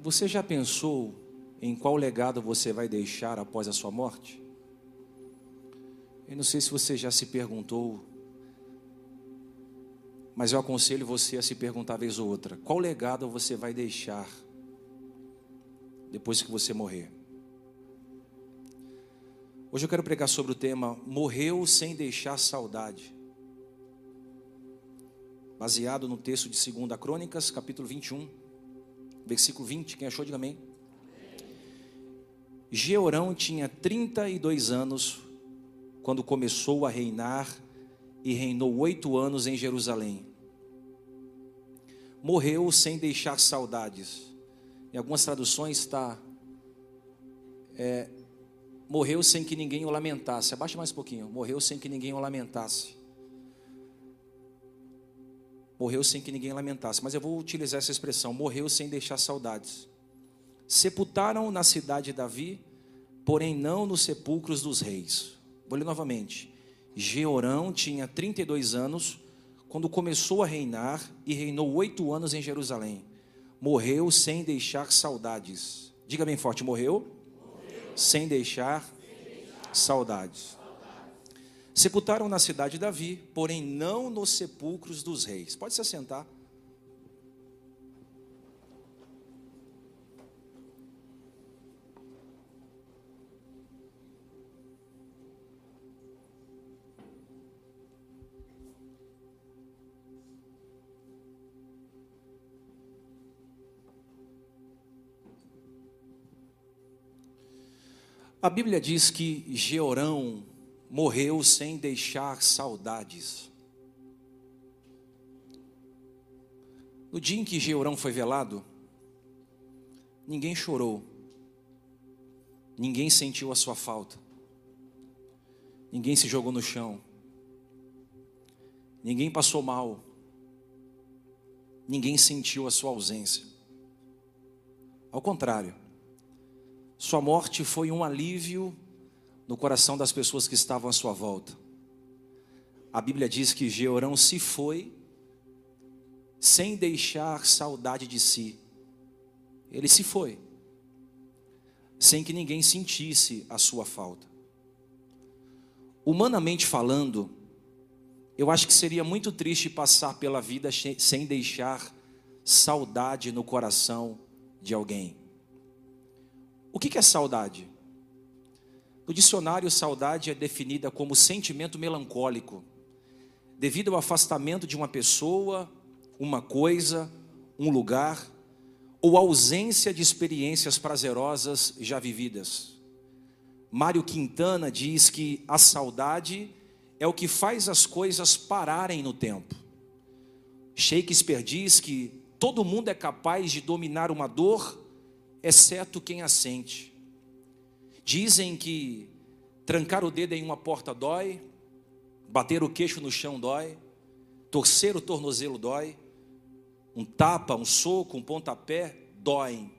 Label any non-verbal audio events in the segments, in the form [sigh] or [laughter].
Você já pensou em qual legado você vai deixar após a sua morte? Eu não sei se você já se perguntou, mas eu aconselho você a se perguntar vez ou outra: qual legado você vai deixar depois que você morrer? Hoje eu quero pregar sobre o tema Morreu sem deixar saudade. Baseado no texto de 2 Crônicas, capítulo 21, versículo 20. Quem achou, diga amém. Georão tinha 32 anos quando começou a reinar e reinou oito anos em Jerusalém. Morreu sem deixar saudades. Em algumas traduções está é, morreu sem que ninguém o lamentasse. Abaixa mais um pouquinho. Morreu sem que ninguém o lamentasse. Morreu sem que ninguém lamentasse. Mas eu vou utilizar essa expressão: morreu sem deixar saudades. Sepultaram na cidade de Davi, porém não nos sepulcros dos reis. Vou ler novamente. Georão tinha 32 anos quando começou a reinar e reinou oito anos em Jerusalém. Morreu sem deixar saudades. Diga bem forte: morreu sem deixar saudades. Sepultaram na cidade de Davi, porém não nos sepulcros dos reis. Pode se assentar. A Bíblia diz que Georão morreu sem deixar saudades. No dia em que Georão foi velado, ninguém chorou, ninguém sentiu a sua falta, ninguém se jogou no chão, ninguém passou mal, ninguém sentiu a sua ausência. Ao contrário, sua morte foi um alívio no coração das pessoas que estavam à sua volta. A Bíblia diz que Georão se foi sem deixar saudade de si. Ele se foi, sem que ninguém sentisse a sua falta. Humanamente falando, eu acho que seria muito triste passar pela vida sem deixar saudade no coração de alguém. O que é saudade? No dicionário, saudade é definida como sentimento melancólico, devido ao afastamento de uma pessoa, uma coisa, um lugar, ou ausência de experiências prazerosas já vividas. Mário Quintana diz que a saudade é o que faz as coisas pararem no tempo. Shakespeare diz que todo mundo é capaz de dominar uma dor exceto quem a sente. Dizem que trancar o dedo em uma porta dói, bater o queixo no chão dói, torcer o tornozelo dói, um tapa, um soco, um pontapé doem.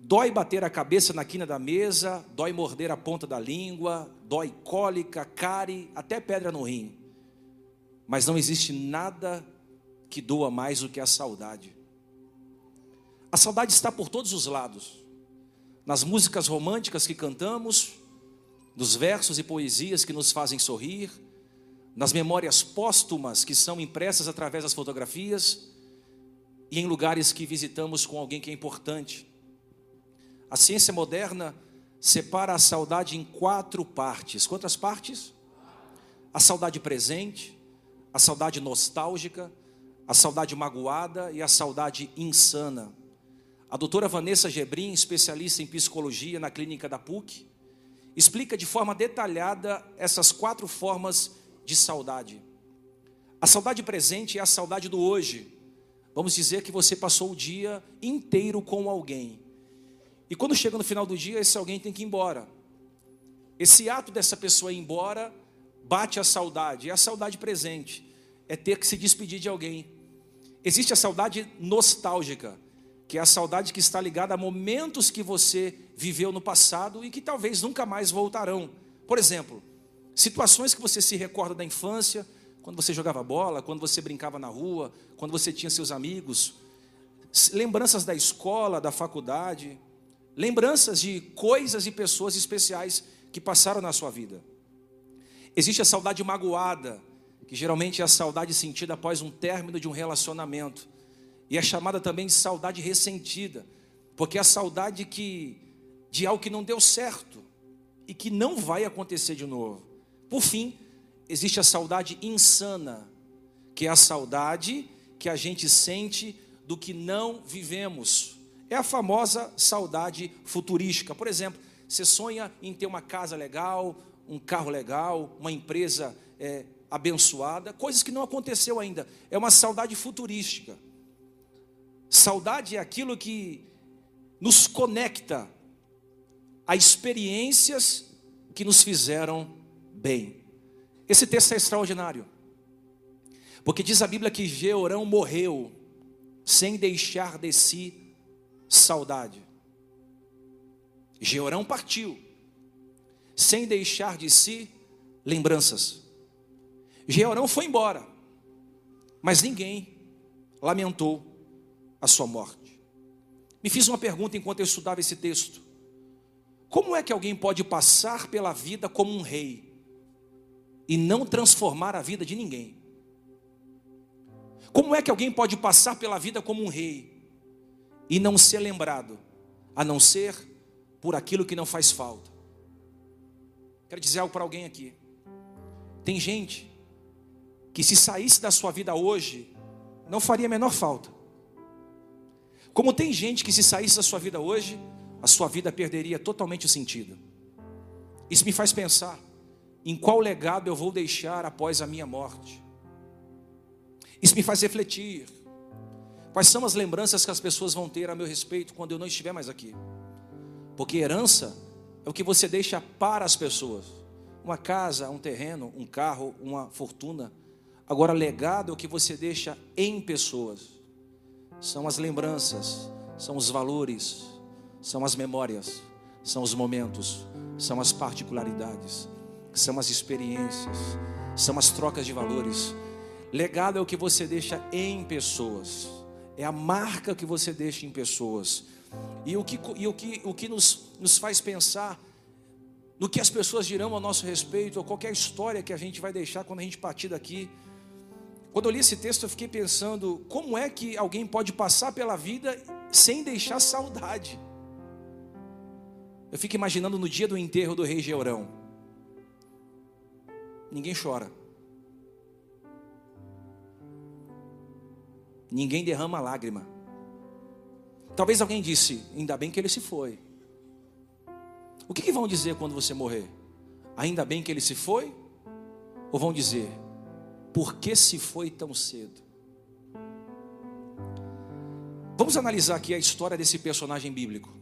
Dói bater a cabeça na quina da mesa, dói morder a ponta da língua, dói cólica, cárie, até pedra no rim. Mas não existe nada que doa mais do que a saudade. A saudade está por todos os lados. Nas músicas românticas que cantamos, nos versos e poesias que nos fazem sorrir, nas memórias póstumas que são impressas através das fotografias e em lugares que visitamos com alguém que é importante. A ciência moderna separa a saudade em quatro partes. Quantas partes? A saudade presente, a saudade nostálgica, a saudade magoada e a saudade insana. A doutora Vanessa Gebrim, especialista em psicologia na clínica da PUC, explica de forma detalhada essas quatro formas de saudade. A saudade presente é a saudade do hoje. Vamos dizer que você passou o dia inteiro com alguém. E quando chega no final do dia, esse alguém tem que ir embora. Esse ato dessa pessoa ir embora bate a saudade. E a saudade presente é ter que se despedir de alguém. Existe a saudade nostálgica que é a saudade que está ligada a momentos que você viveu no passado e que talvez nunca mais voltarão. Por exemplo, situações que você se recorda da infância, quando você jogava bola, quando você brincava na rua, quando você tinha seus amigos, lembranças da escola, da faculdade, lembranças de coisas e pessoas especiais que passaram na sua vida. Existe a saudade magoada, que geralmente é a saudade sentida após um término de um relacionamento, e é chamada também de saudade ressentida, porque é a saudade que de algo que não deu certo e que não vai acontecer de novo. Por fim, existe a saudade insana, que é a saudade que a gente sente do que não vivemos. É a famosa saudade futurística. Por exemplo, você sonha em ter uma casa legal, um carro legal, uma empresa é, abençoada, coisas que não aconteceu ainda. É uma saudade futurística. Saudade é aquilo que nos conecta a experiências que nos fizeram bem. Esse texto é extraordinário. Porque diz a Bíblia que Georão morreu sem deixar de si saudade. Georão partiu sem deixar de si lembranças. Georão foi embora, mas ninguém lamentou a sua morte. Me fiz uma pergunta enquanto eu estudava esse texto: como é que alguém pode passar pela vida como um rei e não transformar a vida de ninguém? Como é que alguém pode passar pela vida como um rei e não ser lembrado, a não ser por aquilo que não faz falta? Quero dizer algo para alguém aqui. Tem gente que se saísse da sua vida hoje, não faria a menor falta. Como tem gente que se saísse da sua vida hoje, a sua vida perderia totalmente o sentido. Isso me faz pensar em qual legado eu vou deixar após a minha morte. Isso me faz refletir. Quais são as lembranças que as pessoas vão ter a meu respeito quando eu não estiver mais aqui? Porque herança é o que você deixa para as pessoas. Uma casa, um terreno, um carro, uma fortuna. Agora, legado é o que você deixa em pessoas. São as lembranças, são os valores, são as memórias, são os momentos, são as particularidades, são as experiências, são as trocas de valores Legado é o que você deixa em pessoas, é a marca que você deixa em pessoas. E o que, e o que, o que nos, nos faz pensar no que as pessoas dirão a nosso respeito, ou qualquer história que a gente vai deixar quando a gente partir daqui. Quando eu li esse texto, eu fiquei pensando: como é que alguém pode passar pela vida sem deixar saudade? Eu fico imaginando no dia do enterro do rei Georão. Ninguém chora. Ninguém derrama lágrima. Talvez alguém disse, ainda bem que ele se foi. O que, que vão dizer quando você morrer? Ainda bem que ele se foi? Ou vão dizer, por que se foi tão cedo? Vamos analisar aqui a história desse personagem bíblico.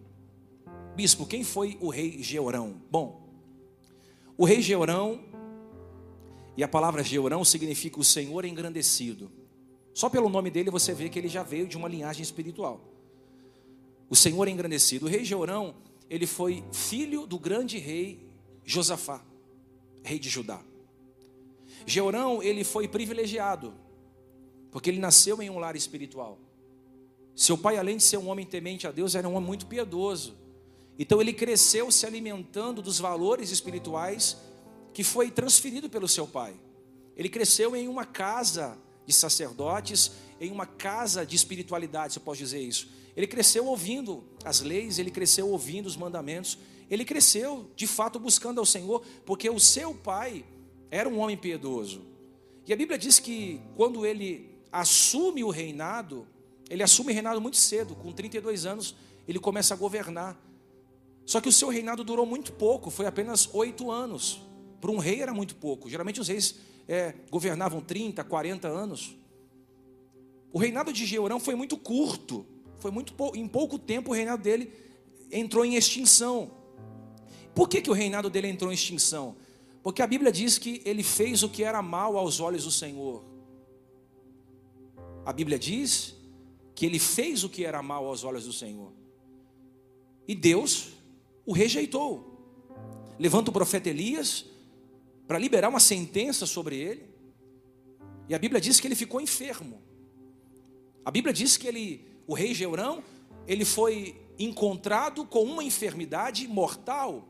Bispo, quem foi o rei Georão? Bom, o rei Georão, e a palavra Georão significa o Senhor engrandecido. Só pelo nome dele você vê que ele já veio de uma linhagem espiritual. O Senhor engrandecido. O rei Jeorão, ele foi filho do grande rei Josafá, rei de Judá. Jeorão, ele foi privilegiado, porque ele nasceu em um lar espiritual. Seu pai, além de ser um homem temente a Deus, era um homem muito piedoso. Então ele cresceu se alimentando dos valores espirituais que foi transferido pelo seu pai. Ele cresceu em uma casa de sacerdotes em uma casa de espiritualidade, se eu posso dizer isso. Ele cresceu ouvindo as leis, ele cresceu ouvindo os mandamentos, ele cresceu de fato buscando ao Senhor, porque o seu pai era um homem piedoso. E a Bíblia diz que quando ele assume o reinado, ele assume o reinado muito cedo, com 32 anos, ele começa a governar. Só que o seu reinado durou muito pouco, foi apenas oito anos. Para um rei era muito pouco. Geralmente os reis é, governavam 30, 40 anos. O reinado de Jeorão foi muito curto, foi muito em pouco tempo o reinado dele entrou em extinção. Por que, que o reinado dele entrou em extinção? Porque a Bíblia diz que ele fez o que era mal aos olhos do Senhor. A Bíblia diz que ele fez o que era mal aos olhos do Senhor. E Deus o rejeitou. Levanta o profeta Elias, para liberar uma sentença sobre ele. E a Bíblia diz que ele ficou enfermo. A Bíblia diz que ele o rei Jeurão, ele foi encontrado com uma enfermidade mortal.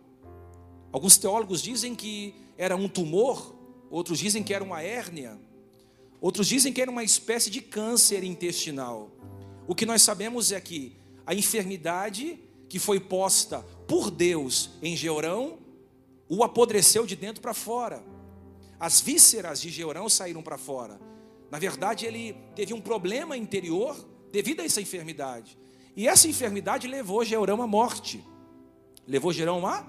Alguns teólogos dizem que era um tumor, outros dizem que era uma hérnia, outros dizem que era uma espécie de câncer intestinal. O que nós sabemos é que a enfermidade que foi posta por Deus em Jeurão o apodreceu de dentro para fora. As vísceras de Jeurão saíram para fora. Na verdade, ele teve um problema interior devido a essa enfermidade. E essa enfermidade levou Jeurão à morte. Levou Jeurão a?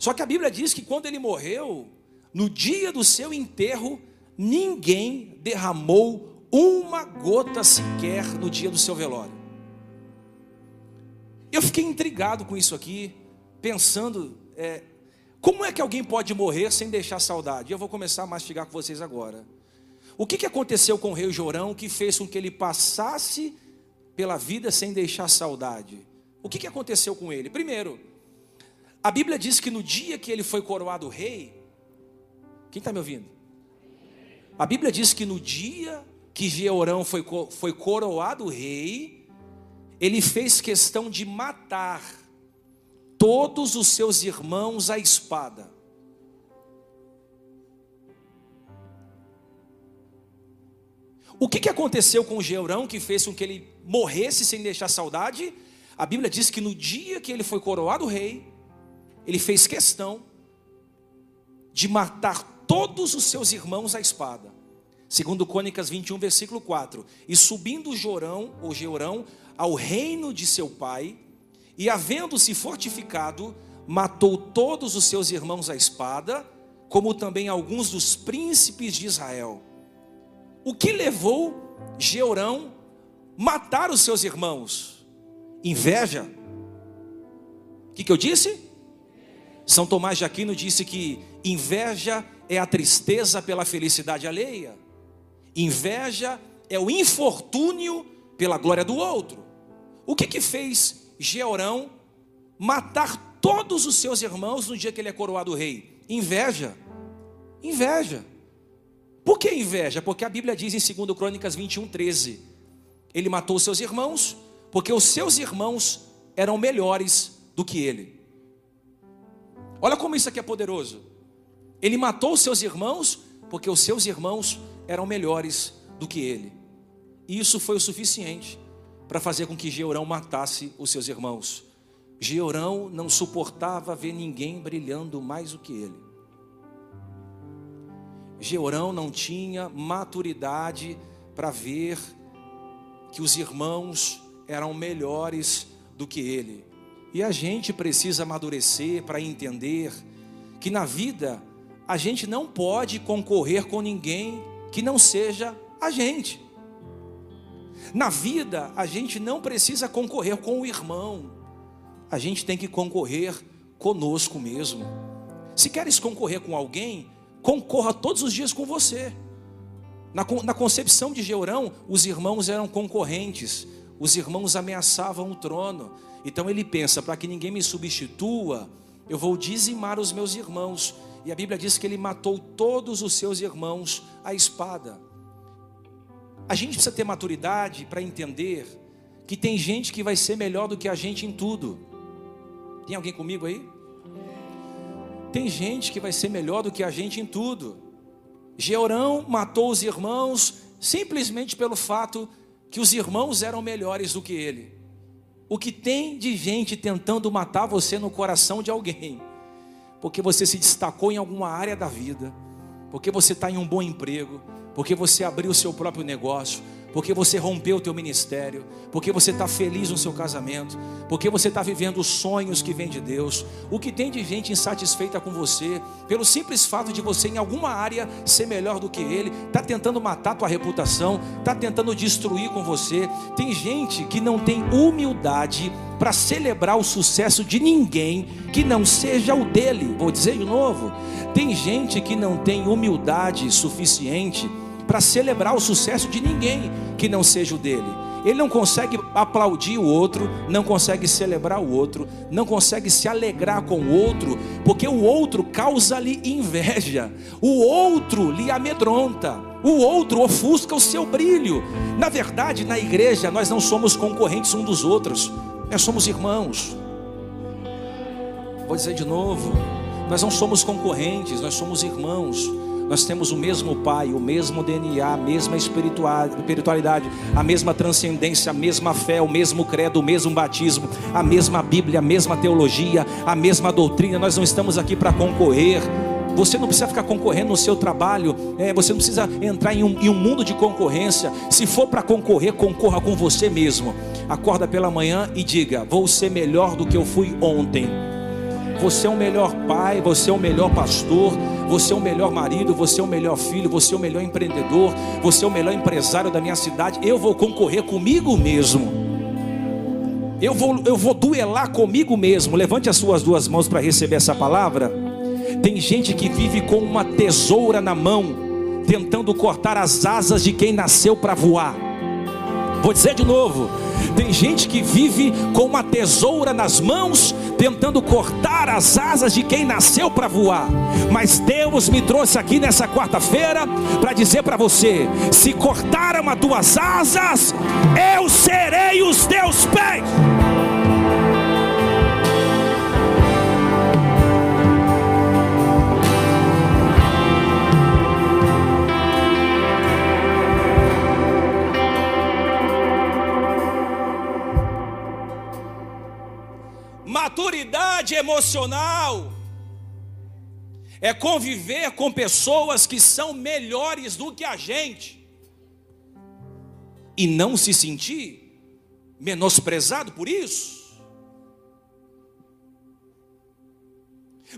Só que a Bíblia diz que quando ele morreu, no dia do seu enterro, ninguém derramou uma gota sequer no dia do seu velório. Eu fiquei intrigado com isso aqui, pensando, é, como é que alguém pode morrer sem deixar saudade? Eu vou começar a mastigar com vocês agora. O que, que aconteceu com o rei Jorão que fez com que ele passasse pela vida sem deixar saudade. O que, que aconteceu com ele? Primeiro, a Bíblia diz que no dia que ele foi coroado rei, quem está me ouvindo? A Bíblia diz que no dia que Jeorão foi, foi coroado rei, ele fez questão de matar todos os seus irmãos à espada. O que, que aconteceu com o Georão que fez com que ele morresse sem deixar saudade? A Bíblia diz que no dia que ele foi coroado rei, ele fez questão de matar todos os seus irmãos à espada. Segundo Crônicas 21, versículo 4. E subindo Jorão, ou Georão, ao reino de seu pai, e havendo-se fortificado, matou todos os seus irmãos à espada, como também alguns dos príncipes de Israel. O que levou Georão matar os seus irmãos? Inveja. O que, que eu disse? São Tomás de Aquino disse que inveja é a tristeza pela felicidade alheia. Inveja é o infortúnio pela glória do outro. O que que fez Georão matar todos os seus irmãos no dia que ele é coroado rei? Inveja. Inveja. Por que inveja? Porque a Bíblia diz em 2 Crônicas 21, 13: Ele matou seus irmãos, porque os seus irmãos eram melhores do que ele. Olha como isso aqui é poderoso. Ele matou os seus irmãos, porque os seus irmãos eram melhores do que ele. E isso foi o suficiente para fazer com que Georão matasse os seus irmãos. Georão não suportava ver ninguém brilhando mais do que ele. Georão não tinha maturidade para ver que os irmãos eram melhores do que ele. E a gente precisa amadurecer para entender que na vida a gente não pode concorrer com ninguém que não seja a gente. Na vida a gente não precisa concorrer com o irmão, a gente tem que concorrer conosco mesmo. Se queres concorrer com alguém, concorra todos os dias com você. Na, na concepção de Georão, os irmãos eram concorrentes, os irmãos ameaçavam o trono. Então ele pensa: para que ninguém me substitua, eu vou dizimar os meus irmãos. E a Bíblia diz que ele matou todos os seus irmãos à espada. A gente precisa ter maturidade para entender que tem gente que vai ser melhor do que a gente em tudo. Tem alguém comigo aí? Tem gente que vai ser melhor do que a gente em tudo. Georão matou os irmãos simplesmente pelo fato que os irmãos eram melhores do que ele. O que tem de gente tentando matar você no coração de alguém, porque você se destacou em alguma área da vida, porque você está em um bom emprego, porque você abriu o seu próprio negócio, porque você rompeu o teu ministério, porque você está feliz no seu casamento, porque você está vivendo os sonhos que vêm de Deus. O que tem de gente insatisfeita com você, pelo simples fato de você em alguma área ser melhor do que ele, está tentando matar tua reputação, está tentando destruir com você. Tem gente que não tem humildade para celebrar o sucesso de ninguém que não seja o dele. Vou dizer de novo. Tem gente que não tem humildade suficiente para celebrar o sucesso de ninguém que não seja o dele. Ele não consegue aplaudir o outro, não consegue celebrar o outro, não consegue se alegrar com o outro, porque o outro causa-lhe inveja, o outro lhe amedronta. O outro ofusca o seu brilho. Na verdade, na igreja, nós não somos concorrentes um dos outros, nós somos irmãos. Vou dizer de novo: nós não somos concorrentes, nós somos irmãos. Nós temos o mesmo Pai, o mesmo DNA, a mesma espiritualidade, a mesma transcendência, a mesma fé, o mesmo credo, o mesmo batismo, a mesma Bíblia, a mesma teologia, a mesma doutrina. Nós não estamos aqui para concorrer. Você não precisa ficar concorrendo no seu trabalho, é, você não precisa entrar em um, em um mundo de concorrência. Se for para concorrer, concorra com você mesmo. Acorda pela manhã e diga: Vou ser melhor do que eu fui ontem. Você é o melhor pai, você é o melhor pastor, você é o melhor marido, você é o melhor filho, você é o melhor empreendedor, você é o melhor empresário da minha cidade. Eu vou concorrer comigo mesmo. Eu vou, eu vou duelar comigo mesmo. Levante as suas duas mãos para receber essa palavra. Tem gente que vive com uma tesoura na mão, tentando cortar as asas de quem nasceu para voar. Vou dizer de novo: tem gente que vive com uma tesoura nas mãos, tentando cortar as asas de quem nasceu para voar. Mas Deus me trouxe aqui nessa quarta-feira para dizer para você: se cortaram as tuas asas, eu serei os teus pés. Maturidade emocional é conviver com pessoas que são melhores do que a gente e não se sentir menosprezado por isso.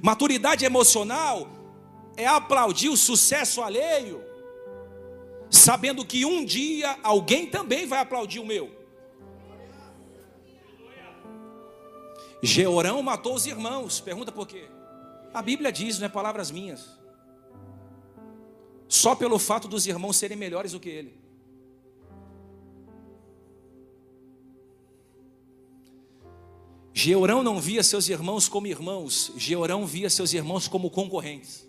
Maturidade emocional é aplaudir o sucesso alheio, sabendo que um dia alguém também vai aplaudir o meu. Georão matou os irmãos. Pergunta por quê? A Bíblia diz, não é palavras minhas. Só pelo fato dos irmãos serem melhores do que ele. Georão não via seus irmãos como irmãos, Georão via seus irmãos como concorrentes.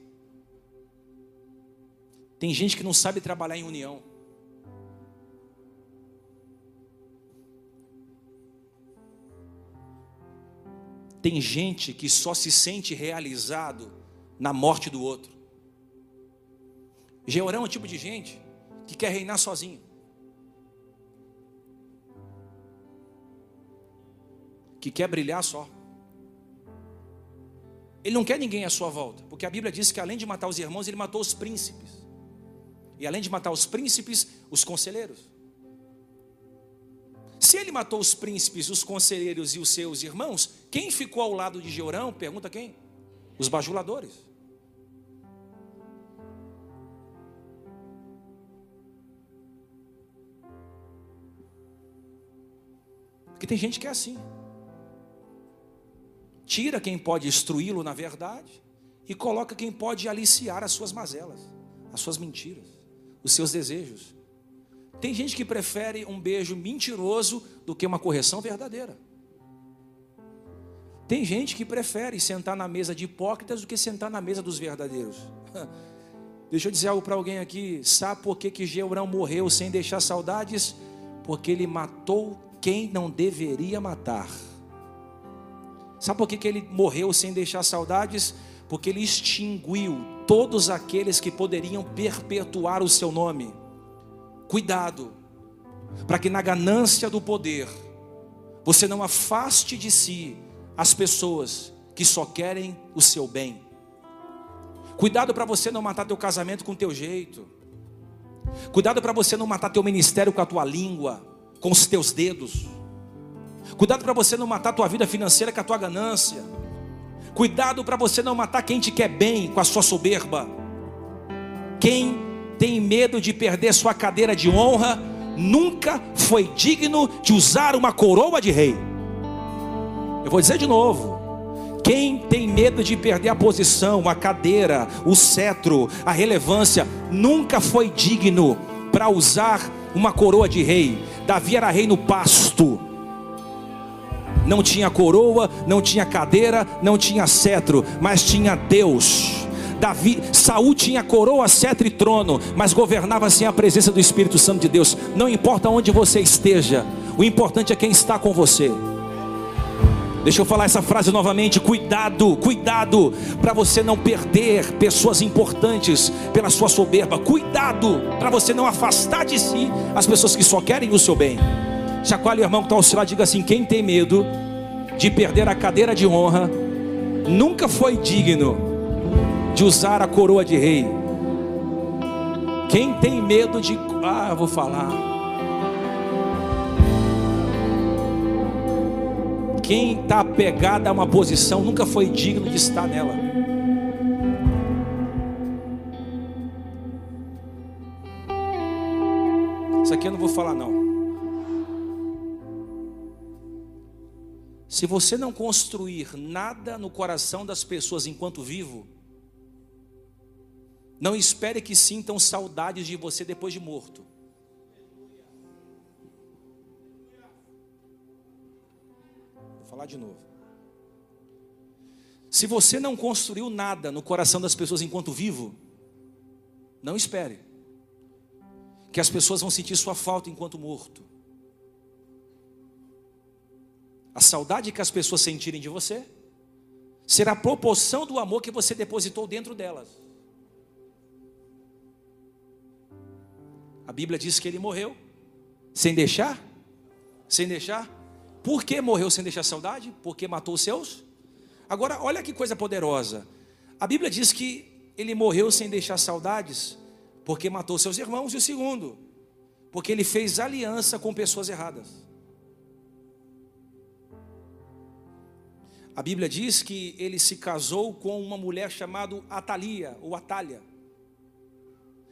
Tem gente que não sabe trabalhar em união. Tem gente que só se sente realizado na morte do outro. Georão é um tipo de gente que quer reinar sozinho. Que quer brilhar só. Ele não quer ninguém à sua volta, porque a Bíblia diz que além de matar os irmãos, ele matou os príncipes. E além de matar os príncipes, os conselheiros. Se ele matou os príncipes, os conselheiros e os seus irmãos, quem ficou ao lado de Georão? Pergunta quem? Os bajuladores. Porque tem gente que é assim. Tira quem pode instruí-lo na verdade e coloca quem pode aliciar as suas mazelas, as suas mentiras, os seus desejos. Tem gente que prefere um beijo mentiroso do que uma correção verdadeira. Tem gente que prefere sentar na mesa de hipócritas do que sentar na mesa dos verdadeiros. [laughs] Deixa eu dizer algo para alguém aqui. Sabe por que, que Georão morreu sem deixar saudades? Porque ele matou quem não deveria matar. Sabe por que, que ele morreu sem deixar saudades? Porque ele extinguiu todos aqueles que poderiam perpetuar o seu nome. Cuidado, para que na ganância do poder, você não afaste de si as pessoas que só querem o seu bem. Cuidado para você não matar teu casamento com teu jeito. Cuidado para você não matar teu ministério com a tua língua, com os teus dedos. Cuidado para você não matar tua vida financeira com a tua ganância. Cuidado para você não matar quem te quer bem com a sua soberba. Quem tem medo de perder sua cadeira de honra, nunca foi digno de usar uma coroa de rei. Eu vou dizer de novo. Quem tem medo de perder a posição, a cadeira, o cetro, a relevância, nunca foi digno para usar uma coroa de rei. Davi era rei no pasto. Não tinha coroa, não tinha cadeira, não tinha cetro, mas tinha Deus. Davi, Saul tinha coroa, cetro e trono, mas governava sem a presença do Espírito Santo de Deus. Não importa onde você esteja, o importante é quem está com você. Deixa eu falar essa frase novamente: cuidado, cuidado, para você não perder pessoas importantes pela sua soberba. Cuidado, para você não afastar de si as pessoas que só querem o seu bem. Chacoalhe o irmão que está ao seu lado, diga assim: quem tem medo de perder a cadeira de honra, nunca foi digno de usar a coroa de rei. Quem tem medo de. Ah, eu vou falar. Quem está apegado a uma posição nunca foi digno de estar nela. Isso aqui eu não vou falar não. Se você não construir nada no coração das pessoas enquanto vivo, não espere que sintam saudades de você depois de morto. falar de novo. Se você não construiu nada no coração das pessoas enquanto vivo, não espere que as pessoas vão sentir sua falta enquanto morto. A saudade que as pessoas sentirem de você será a proporção do amor que você depositou dentro delas. A Bíblia diz que ele morreu sem deixar, sem deixar por que morreu sem deixar saudade? Porque matou os seus? Agora, olha que coisa poderosa. A Bíblia diz que ele morreu sem deixar saudades, porque matou seus irmãos. E o segundo, porque ele fez aliança com pessoas erradas. A Bíblia diz que ele se casou com uma mulher chamada Atalia, ou Atalha.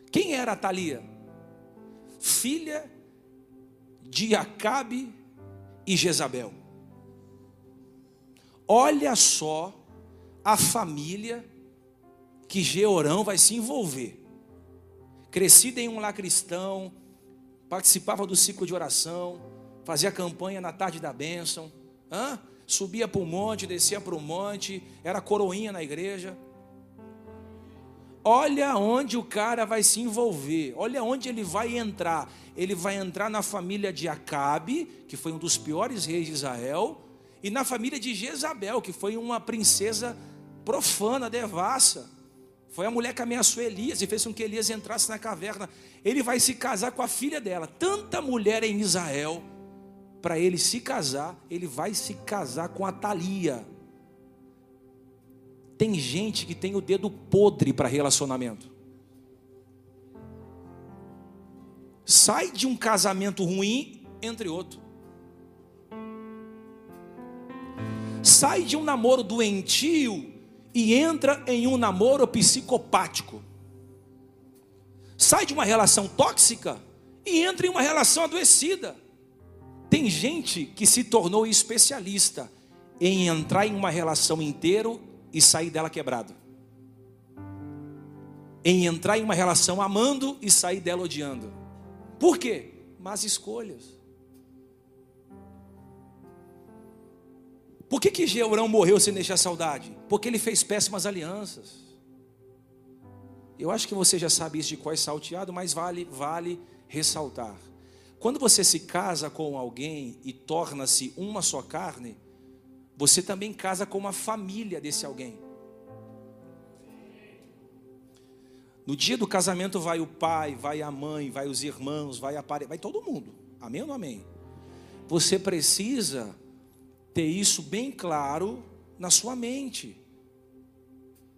Quem era Atalia? Filha de Acabe e Jezabel. Olha só a família que Georão vai se envolver. Crescida em um lar cristão, participava do ciclo de oração, fazia campanha na tarde da bênção, hã? subia para o monte, descia para o monte, era coroinha na igreja. Olha onde o cara vai se envolver, olha onde ele vai entrar. Ele vai entrar na família de Acabe, que foi um dos piores reis de Israel, e na família de Jezabel, que foi uma princesa profana, devassa. Foi a mulher que ameaçou Elias e fez com que Elias entrasse na caverna. Ele vai se casar com a filha dela. Tanta mulher em Israel, para ele se casar, ele vai se casar com a Thalia. Tem gente que tem o dedo podre para relacionamento. Sai de um casamento ruim, entre outro. Sai de um namoro doentio e entra em um namoro psicopático. Sai de uma relação tóxica e entra em uma relação adoecida. Tem gente que se tornou especialista em entrar em uma relação inteiro e sair dela quebrado. Em entrar em uma relação amando e sair dela odiando. Por quê? Más escolhas. Por que, que Georão morreu sem deixar saudade? Porque ele fez péssimas alianças. Eu acho que você já sabe isso de qual é salteado, mas vale, vale ressaltar. Quando você se casa com alguém e torna-se uma só carne, você também casa com uma família desse alguém. No dia do casamento vai o pai, vai a mãe, vai os irmãos, vai a vai todo mundo. Amém ou não amém? Você precisa ter isso bem claro na sua mente.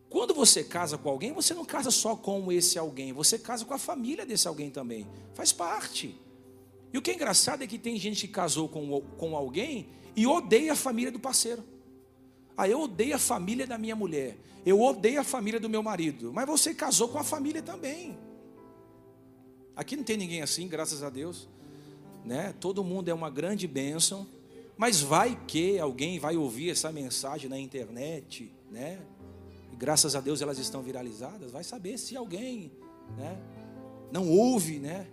Quando você casa com alguém, você não casa só com esse alguém, você casa com a família desse alguém também. Faz parte. E o que é engraçado é que tem gente que casou com, com alguém e odeia a família do parceiro. Ah, eu odeio a família da minha mulher. Eu odeio a família do meu marido. Mas você casou com a família também. Aqui não tem ninguém assim, graças a Deus. Né? Todo mundo é uma grande bênção. Mas vai que alguém vai ouvir essa mensagem na internet, né? E graças a Deus elas estão viralizadas. Vai saber se alguém, né? Não ouve, né?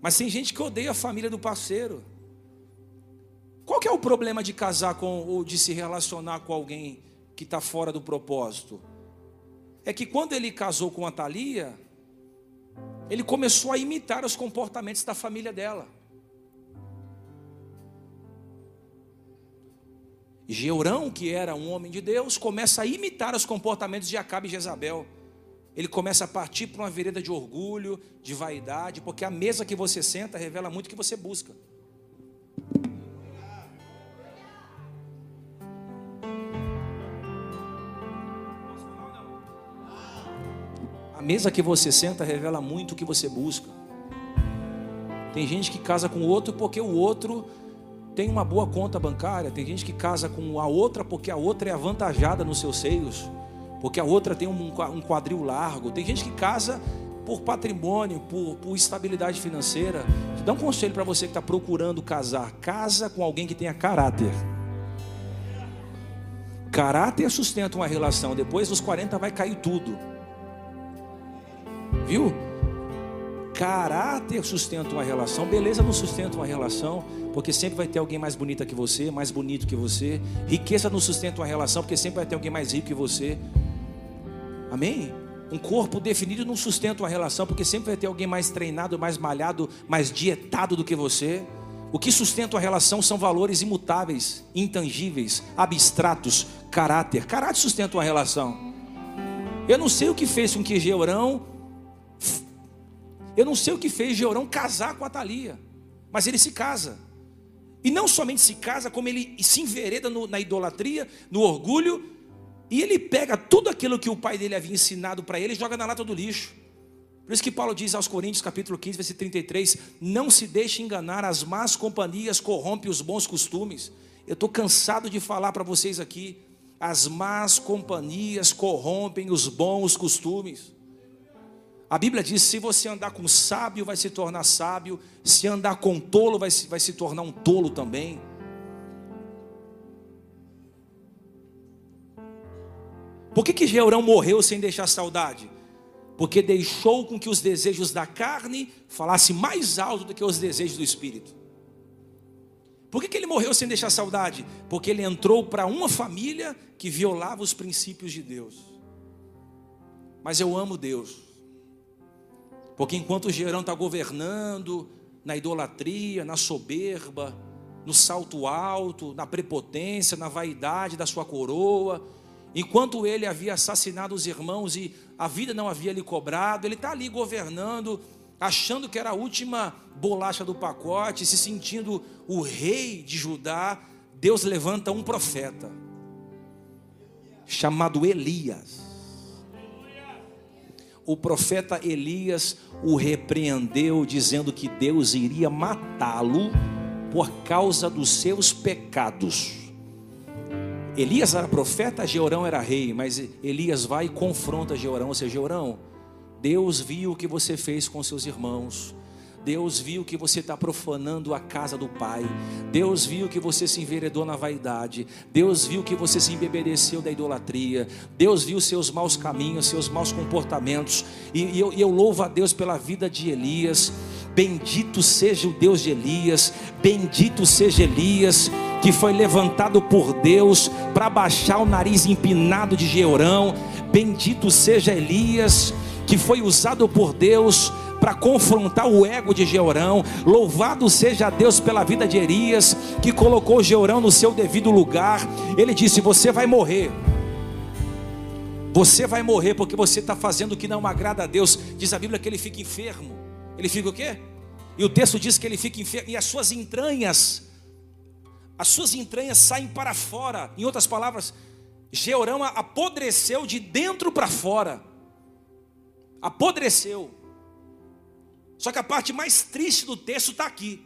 Mas tem gente que odeia a família do parceiro. Qual é o problema de casar com ou de se relacionar com alguém que está fora do propósito? é que quando ele casou com a Thalia, ele começou a imitar os comportamentos da família dela. Geurão, que era um homem de Deus, começa a imitar os comportamentos de Acabe e Jezabel. Ele começa a partir para uma vereda de orgulho, de vaidade, porque a mesa que você senta revela muito o que você busca. Mesa que você senta revela muito o que você busca. Tem gente que casa com o outro porque o outro tem uma boa conta bancária. Tem gente que casa com a outra porque a outra é avantajada nos seus seios, porque a outra tem um quadril largo. Tem gente que casa por patrimônio, por, por estabilidade financeira. Dá um conselho para você que está procurando casar: casa com alguém que tenha caráter. Caráter sustenta uma relação. Depois dos 40 vai cair tudo. Viu? Caráter sustenta uma relação, beleza não sustenta uma relação, porque sempre vai ter alguém mais bonita que você, mais bonito que você. Riqueza não sustenta uma relação, porque sempre vai ter alguém mais rico que você. Amém? Um corpo definido não sustenta uma relação, porque sempre vai ter alguém mais treinado, mais malhado, mais dietado do que você. O que sustenta uma relação são valores imutáveis, intangíveis, abstratos, caráter. Caráter sustenta uma relação. Eu não sei o que fez com que Georão eu não sei o que fez Georão casar com a Thalia, mas ele se casa. E não somente se casa, como ele se envereda no, na idolatria, no orgulho, e ele pega tudo aquilo que o pai dele havia ensinado para ele e joga na lata do lixo. Por isso que Paulo diz aos Coríntios, capítulo 15, versículo 33, não se deixe enganar, as más companhias corrompem os bons costumes. Eu estou cansado de falar para vocês aqui, as más companhias corrompem os bons costumes. A Bíblia diz: se você andar com sábio, vai se tornar sábio, se andar com tolo, vai se, vai se tornar um tolo também. Por que, que Georão morreu sem deixar saudade? Porque deixou com que os desejos da carne falassem mais alto do que os desejos do espírito. Por que, que ele morreu sem deixar saudade? Porque ele entrou para uma família que violava os princípios de Deus. Mas eu amo Deus. Porque enquanto o Gerão está governando na idolatria, na soberba, no salto alto, na prepotência, na vaidade da sua coroa, enquanto ele havia assassinado os irmãos e a vida não havia lhe cobrado, ele está ali governando, achando que era a última bolacha do pacote, se sentindo o rei de Judá. Deus levanta um profeta chamado Elias o profeta Elias o repreendeu, dizendo que Deus iria matá-lo por causa dos seus pecados. Elias era profeta, Georão era rei, mas Elias vai e confronta Georão, ou seja, Georão, Deus viu o que você fez com seus irmãos, Deus viu que você está profanando a casa do Pai. Deus viu que você se enveredou na vaidade. Deus viu que você se embebedeceu da idolatria. Deus viu seus maus caminhos, seus maus comportamentos. E, e, eu, eu louvo a Deus pela vida de Elias. Bendito seja o Deus de Elias. Bendito seja Elias que foi levantado por Deus para baixar o nariz empinado de Georão. Bendito seja Elias, que foi usado por Deus para confrontar o ego de Georão. Louvado seja Deus pela vida de Erias, que colocou Georão no seu devido lugar. Ele disse: Você vai morrer. Você vai morrer porque você está fazendo o que não agrada a Deus. Diz a Bíblia que ele fica enfermo. Ele fica o quê? E o texto diz que ele fica enfermo. E as suas entranhas, as suas entranhas saem para fora. Em outras palavras, Georão apodreceu de dentro para fora. Apodreceu. Só que a parte mais triste do texto está aqui.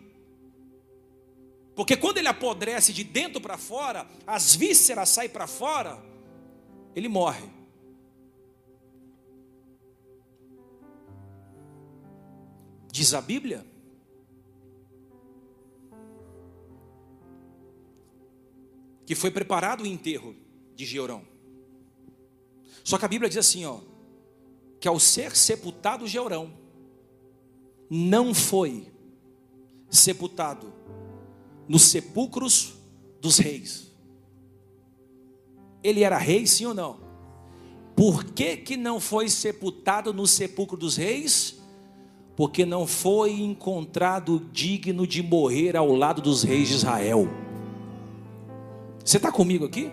Porque quando ele apodrece de dentro para fora, as vísceras saem para fora, ele morre. Diz a Bíblia que foi preparado o enterro de Georão. Só que a Bíblia diz assim, ó, que ao ser sepultado Georão, não foi sepultado nos sepulcros dos reis. Ele era rei, sim ou não? Por que, que não foi sepultado no sepulcro dos reis? Porque não foi encontrado digno de morrer ao lado dos reis de Israel. Você está comigo aqui?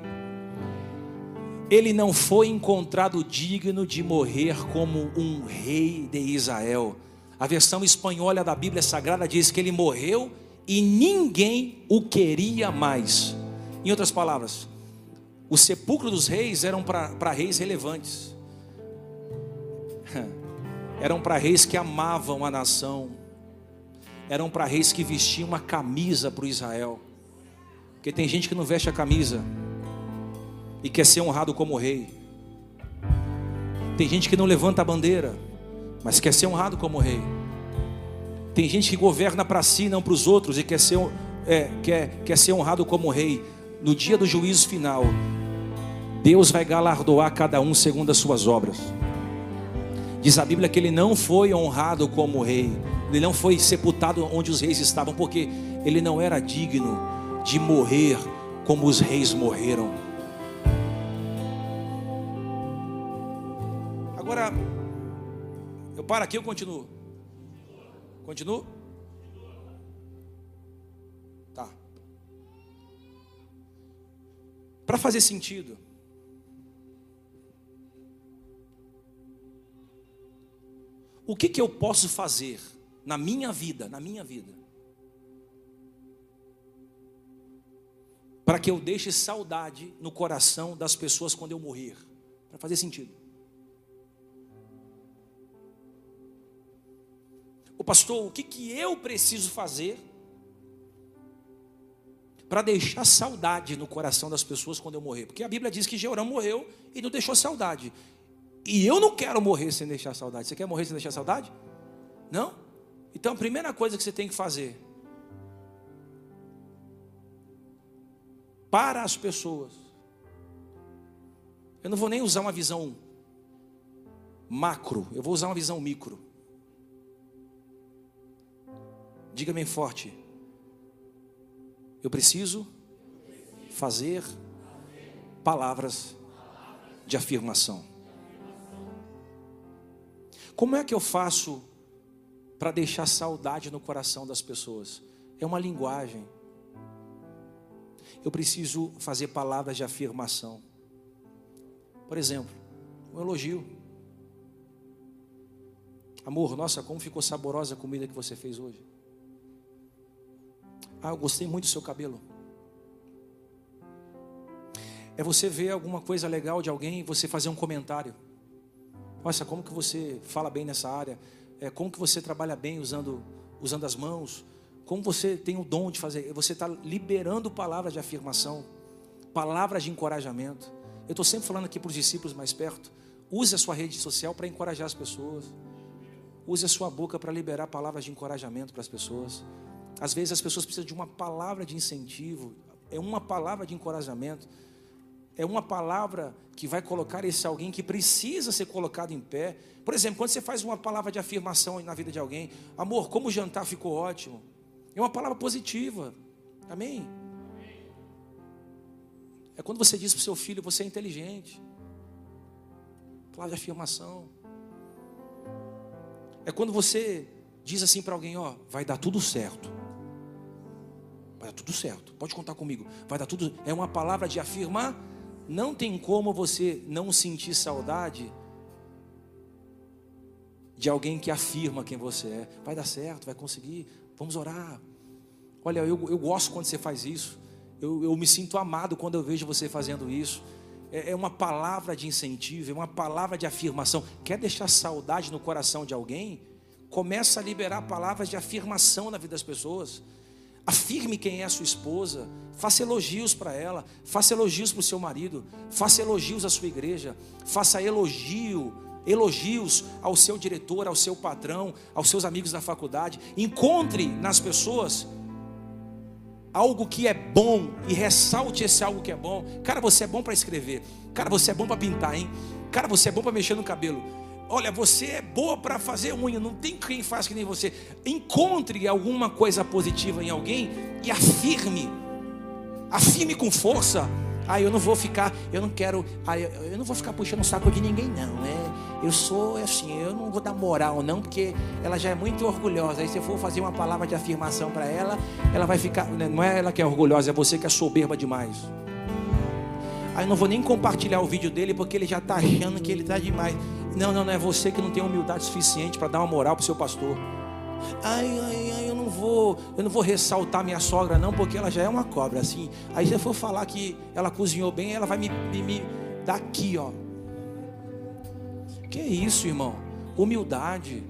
Ele não foi encontrado digno de morrer como um rei de Israel. A versão espanhola da Bíblia Sagrada diz que ele morreu e ninguém o queria mais. Em outras palavras, o sepulcro dos reis eram para reis relevantes. [laughs] Eram para reis que amavam a nação. Eram para reis que vestiam uma camisa para o Israel. Porque tem gente que não veste a camisa e quer ser honrado como rei. Tem gente que não levanta a bandeira, mas quer ser honrado como rei. Tem gente que governa para si, não para os outros, e quer ser, é, quer, quer ser honrado como rei. No dia do juízo final, Deus vai galardoar cada um segundo as suas obras. Diz a Bíblia que ele não foi honrado como rei, ele não foi sepultado onde os reis estavam, porque ele não era digno de morrer como os reis morreram. Agora, eu paro aqui, eu continuo. Continuo? Tá. Para fazer sentido, o que, que eu posso fazer na minha vida, na minha vida, para que eu deixe saudade no coração das pessoas quando eu morrer, para fazer sentido. O pastor, o que, que eu preciso fazer para deixar saudade no coração das pessoas quando eu morrer? Porque a Bíblia diz que Jeorão morreu e não deixou saudade. E eu não quero morrer sem deixar saudade. Você quer morrer sem deixar saudade? Não? Então a primeira coisa que você tem que fazer para as pessoas. Eu não vou nem usar uma visão macro, eu vou usar uma visão micro. Diga bem forte. Eu preciso fazer palavras de afirmação. Como é que eu faço para deixar saudade no coração das pessoas? É uma linguagem. Eu preciso fazer palavras de afirmação. Por exemplo, um elogio. Amor, nossa, como ficou saborosa a comida que você fez hoje. Ah, eu gostei muito do seu cabelo. É você ver alguma coisa legal de alguém e você fazer um comentário. Nossa, como que você fala bem nessa área? É, como que você trabalha bem usando, usando as mãos? Como você tem o dom de fazer? Você está liberando palavras de afirmação, palavras de encorajamento. Eu estou sempre falando aqui para os discípulos mais perto. Use a sua rede social para encorajar as pessoas. Use a sua boca para liberar palavras de encorajamento para as pessoas. Às vezes as pessoas precisam de uma palavra de incentivo, é uma palavra de encorajamento é uma palavra que vai colocar esse alguém que precisa ser colocado em pé. Por exemplo, quando você faz uma palavra de afirmação na vida de alguém, amor, como o jantar ficou ótimo, é uma palavra positiva, amém? É quando você diz para o seu filho, você é inteligente, palavra de afirmação. É quando você diz assim para alguém, ó, vai dar tudo certo. Dar tudo certo. Pode contar comigo. Vai dar tudo. É uma palavra de afirmar não tem como você não sentir saudade de alguém que afirma quem você é. Vai dar certo, vai conseguir, vamos orar. Olha, eu, eu gosto quando você faz isso. Eu, eu me sinto amado quando eu vejo você fazendo isso. É, é uma palavra de incentivo, é uma palavra de afirmação. Quer deixar saudade no coração de alguém? Começa a liberar palavras de afirmação na vida das pessoas. Afirme quem é a sua esposa. Faça elogios para ela. Faça elogios para o seu marido. Faça elogios à sua igreja. Faça elogio, elogios ao seu diretor, ao seu patrão, aos seus amigos da faculdade. Encontre nas pessoas algo que é bom e ressalte esse algo que é bom. Cara, você é bom para escrever. Cara, você é bom para pintar, hein? Cara, você é bom para mexer no cabelo. Olha, você é boa para fazer unha, não tem quem faz que nem você. Encontre alguma coisa positiva em alguém e afirme. Afirme com força, Ah, eu não vou ficar, eu não quero, ah, eu, não vou ficar puxando o saco de ninguém, não. É, eu sou assim, eu não vou dar moral, não, porque ela já é muito orgulhosa. Aí se eu for fazer uma palavra de afirmação para ela, ela vai ficar. Né, não é ela que é orgulhosa, é você que é soberba demais. Aí eu não vou nem compartilhar o vídeo dele porque ele já está achando que ele está demais. Não, não, não é você que não tem humildade suficiente para dar uma moral para o seu pastor. Ai, ai, ai, eu não vou, eu não vou ressaltar minha sogra não, porque ela já é uma cobra assim. Aí se eu for falar que ela cozinhou bem, ela vai me, me, me dar aqui, ó. Que é isso, irmão? Humildade.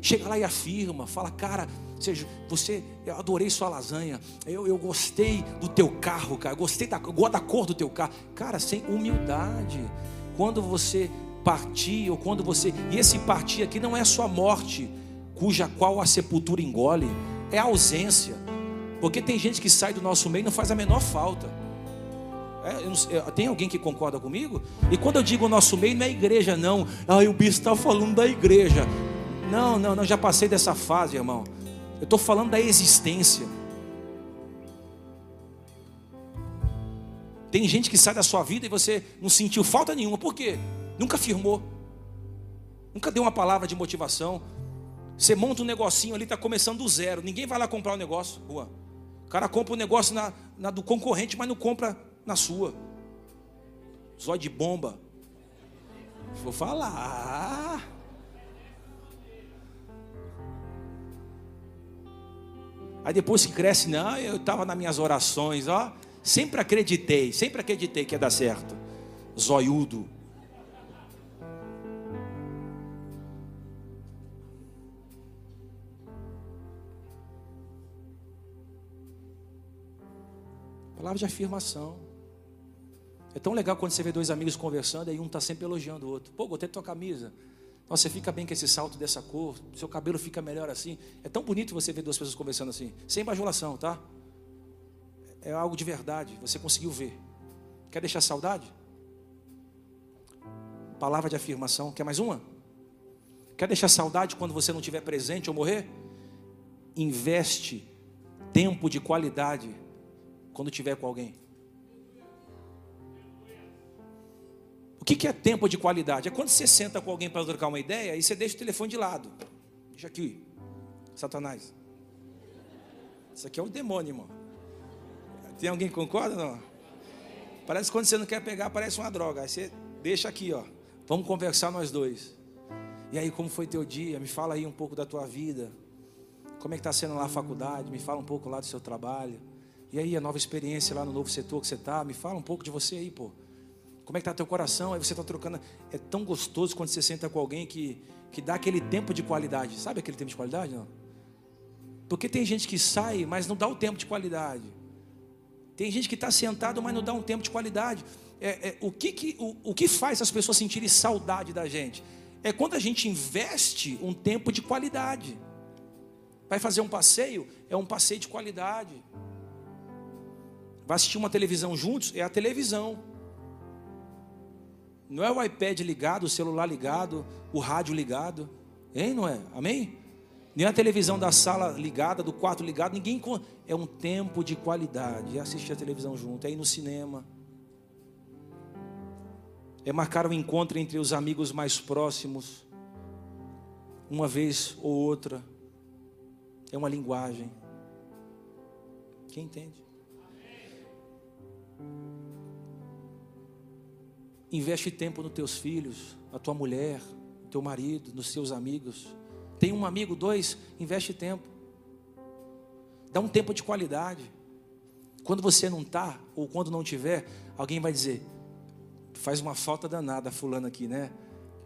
Chega lá e afirma, fala, cara, seja, você, eu adorei sua lasanha, eu, eu gostei do teu carro, cara, gostei da, gosto da cor do teu carro. Cara, sem humildade. Quando você partir, ou quando você. E esse partir aqui não é sua morte cuja qual a sepultura engole, é a ausência. Porque tem gente que sai do nosso meio e não faz a menor falta. É, tem alguém que concorda comigo? E quando eu digo nosso meio, não é igreja, não. Ah, o bispo está falando da igreja. Não, não, não, já passei dessa fase, irmão. Eu estou falando da existência. Tem gente que sai da sua vida e você não sentiu falta nenhuma. Por quê? Nunca firmou. Nunca deu uma palavra de motivação. Você monta um negocinho ali, está começando do zero. Ninguém vai lá comprar o um negócio, rua. O cara compra o um negócio na, na, do concorrente, mas não compra na sua. Zóio de bomba. Vou falar. Aí depois que cresce, não, eu estava nas minhas orações, ó. Sempre acreditei, sempre acreditei que ia dar certo. Zoiudo. Palavra de afirmação. É tão legal quando você vê dois amigos conversando e um está sempre elogiando o outro. Pô, gostei da tua camisa. Nossa, você fica bem com esse salto dessa cor, seu cabelo fica melhor assim. É tão bonito você ver duas pessoas conversando assim, sem bajulação, tá? É algo de verdade, você conseguiu ver. Quer deixar saudade? Palavra de afirmação. Quer mais uma? Quer deixar saudade quando você não estiver presente ou morrer? Investe tempo de qualidade quando tiver com alguém. O que é tempo de qualidade? É quando você senta com alguém para trocar uma ideia e você deixa o telefone de lado. Deixa aqui, Satanás. Isso aqui é um demônio, irmão. Tem alguém que concorda? Não? Parece que quando você não quer pegar, parece uma droga. Aí você deixa aqui, ó. Vamos conversar nós dois. E aí, como foi teu dia? Me fala aí um pouco da tua vida. Como é que está sendo lá a faculdade? Me fala um pouco lá do seu trabalho. E aí, a nova experiência lá no novo setor que você está, me fala um pouco de você aí, pô. Como é que está teu coração? Aí você está trocando. É tão gostoso quando você senta com alguém que, que dá aquele tempo de qualidade. Sabe aquele tempo de qualidade? Não? Porque tem gente que sai, mas não dá o tempo de qualidade. Tem gente que está sentado, mas não dá um tempo de qualidade. É, é, o, que, que, o, o que faz as pessoas sentirem saudade da gente? É quando a gente investe um tempo de qualidade. Vai fazer um passeio, é um passeio de qualidade. Vai assistir uma televisão juntos? É a televisão. Não é o iPad ligado, o celular ligado, o rádio ligado. Hein, não é? Amém? Nem a televisão da sala ligada, do quarto ligado, ninguém. É um tempo de qualidade. É assistir a televisão junto, é ir no cinema. É marcar um encontro entre os amigos mais próximos. Uma vez ou outra. É uma linguagem. Quem entende? Investe tempo nos teus filhos, na tua mulher, no teu marido, nos seus amigos. Tem um amigo, dois, investe tempo. Dá um tempo de qualidade. Quando você não está, ou quando não tiver, alguém vai dizer: faz uma falta danada, fulano aqui, né?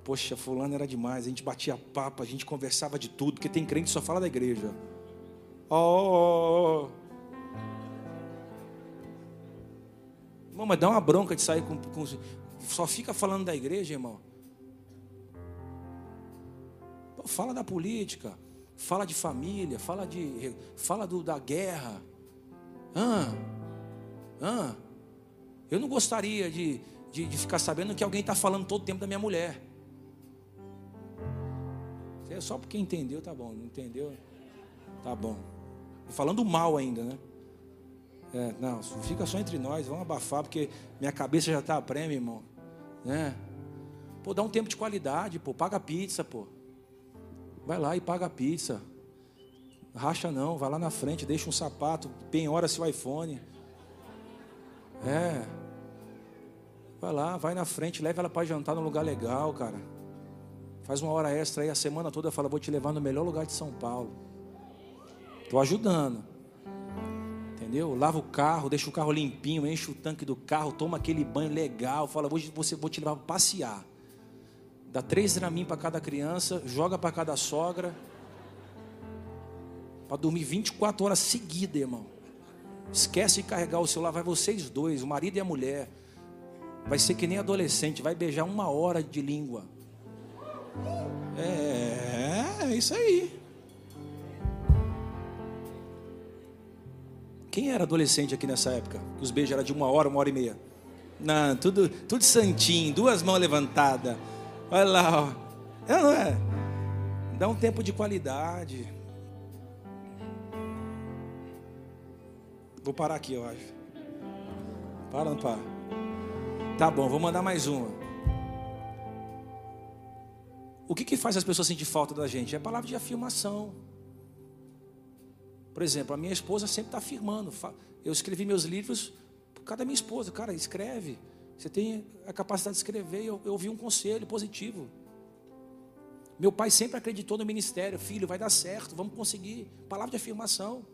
Poxa, fulano era demais, a gente batia papo, a gente conversava de tudo, porque tem crente que só fala da igreja. Oh, oh, oh. Irmão, mas dá uma bronca de sair com, com. Só fica falando da igreja, irmão. Fala da política, fala de família, fala, de, fala do, da guerra. Ah, ah, eu não gostaria de, de, de ficar sabendo que alguém está falando todo o tempo da minha mulher. É só porque entendeu, tá bom. Não entendeu, tá bom. falando mal ainda, né? É, não, fica só entre nós, vamos abafar, porque minha cabeça já está a prêmio, irmão. Né? Pô, dá um tempo de qualidade, pô, paga pizza, pô. Vai lá e paga a pizza. Racha não, vai lá na frente, deixa um sapato, penhora seu iPhone. É. Vai lá, vai na frente, leva ela para jantar num lugar legal, cara. Faz uma hora extra aí a semana toda, fala, vou te levar no melhor lugar de São Paulo. Estou ajudando. Entendeu? Lava o carro, deixa o carro limpinho, enche o tanque do carro, toma aquele banho legal, fala, vou, você, vou te levar para passear. Dá três dramin para cada criança, joga para cada sogra. Para dormir 24 horas seguidas, irmão. Esquece de carregar o celular, vai vocês dois, o marido e a mulher. Vai ser que nem adolescente, vai beijar uma hora de língua. É, é isso aí. Quem era adolescente aqui nessa época? Que os beijos eram de uma hora, uma hora e meia. Não, tudo, tudo santinho, duas mãos levantadas. Olha lá, ó. É, não é? Dá um tempo de qualidade. Vou parar aqui, eu acho. Para, não para. Tá bom, vou mandar mais uma. O que, que faz as pessoas sentir falta da gente? É a palavra de afirmação. Por exemplo, a minha esposa sempre está afirmando. Eu escrevi meus livros por causa da minha esposa. Cara, escreve. Você tem a capacidade de escrever. Eu, eu ouvi um conselho positivo. Meu pai sempre acreditou no ministério. Filho, vai dar certo, vamos conseguir. Palavra de afirmação.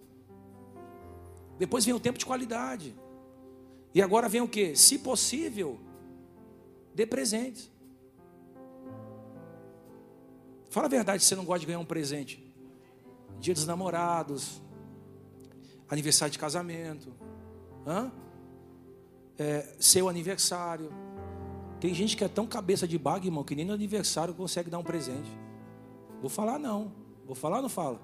Depois vem o tempo de qualidade. E agora vem o que? Se possível, dê presente. Fala a verdade, você não gosta de ganhar um presente. Dia dos namorados, aniversário de casamento? É, seu aniversário. Tem gente que é tão cabeça de baga, irmão, que nem no aniversário consegue dar um presente. Vou falar não. Vou falar ou não falo?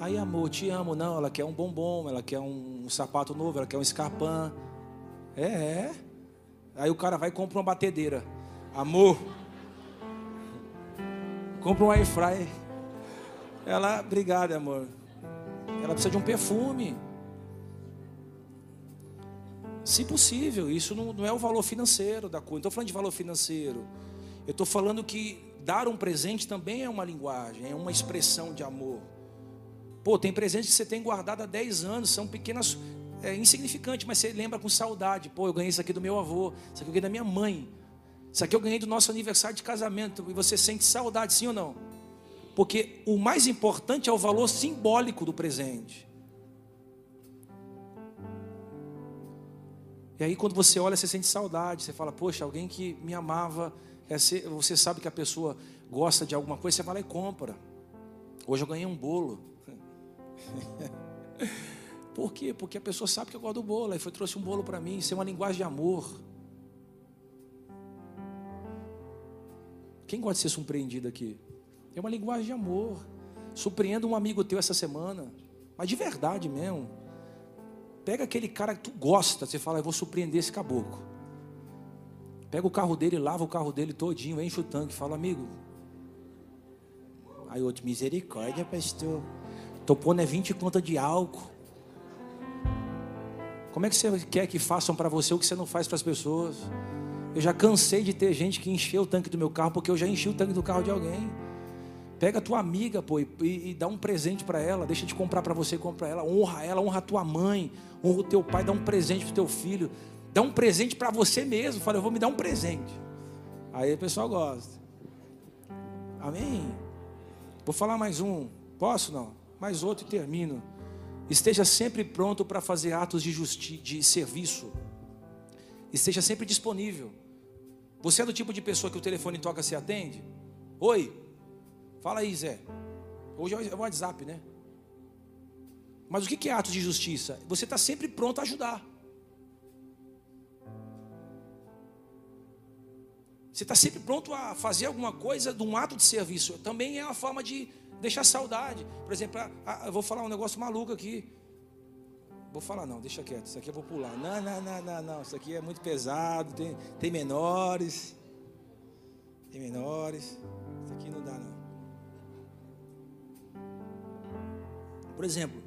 Aí, amor, te amo. Não, ela quer um bombom, ela quer um sapato novo, ela quer um escarpão. É, é. Aí o cara vai e compra uma batedeira. Amor, compra um air fry. Ela, obrigada, amor. Ela precisa de um perfume. Se possível, isso não, não é o valor financeiro da coisa. Não estou falando de valor financeiro. Eu estou falando que dar um presente também é uma linguagem, é uma expressão de amor. Pô, tem presentes que você tem guardado há 10 anos, são pequenas, é, insignificantes, mas você lembra com saudade. Pô, eu ganhei isso aqui do meu avô, isso aqui eu ganhei da minha mãe, isso aqui eu ganhei do nosso aniversário de casamento. E você sente saudade, sim ou não? Porque o mais importante é o valor simbólico do presente. E aí, quando você olha, você sente saudade. Você fala, poxa, alguém que me amava. É você sabe que a pessoa gosta de alguma coisa, você vai lá e compra. Hoje eu ganhei um bolo. [laughs] Por quê? Porque a pessoa sabe que eu gosto do bolo. Aí foi trouxe um bolo para mim. Isso é uma linguagem de amor. Quem gosta de ser surpreendido aqui? É uma linguagem de amor. Surpreenda um amigo teu essa semana. Mas de verdade mesmo. Pega aquele cara que tu gosta, você fala, eu vou surpreender esse caboclo. Pega o carro dele, lava o carro dele todinho, enche o tanque, fala, amigo. Aí outro, misericórdia, pastor. Tô pondo é 20 conta de álcool. Como é que você quer que façam para você o que você não faz para as pessoas? Eu já cansei de ter gente que encheu o tanque do meu carro porque eu já enchi o tanque do carro de alguém. Pega a tua amiga, pô, e, e dá um presente para ela. Deixa de comprar para você e compra ela. Honra ela, honra a tua mãe, honra o teu pai, dá um presente pro teu filho. Dá um presente para você mesmo. Fala, eu vou me dar um presente. Aí o pessoal gosta. Amém? Vou falar mais um. Posso não? Mais outro e termino. Esteja sempre pronto para fazer atos de, justi de serviço. Esteja sempre disponível. Você é do tipo de pessoa que o telefone toca se atende? Oi, Fala aí, Zé. Hoje é o WhatsApp, né? Mas o que é ato de justiça? Você está sempre pronto a ajudar. Você está sempre pronto a fazer alguma coisa de um ato de serviço. Também é uma forma de deixar saudade. Por exemplo, eu vou falar um negócio maluco aqui. Vou falar, não, deixa quieto. Isso aqui eu vou pular. Não, não, não, não, não. Isso aqui é muito pesado. Tem, tem menores. Tem menores. Isso aqui não dá, não. Por exemplo,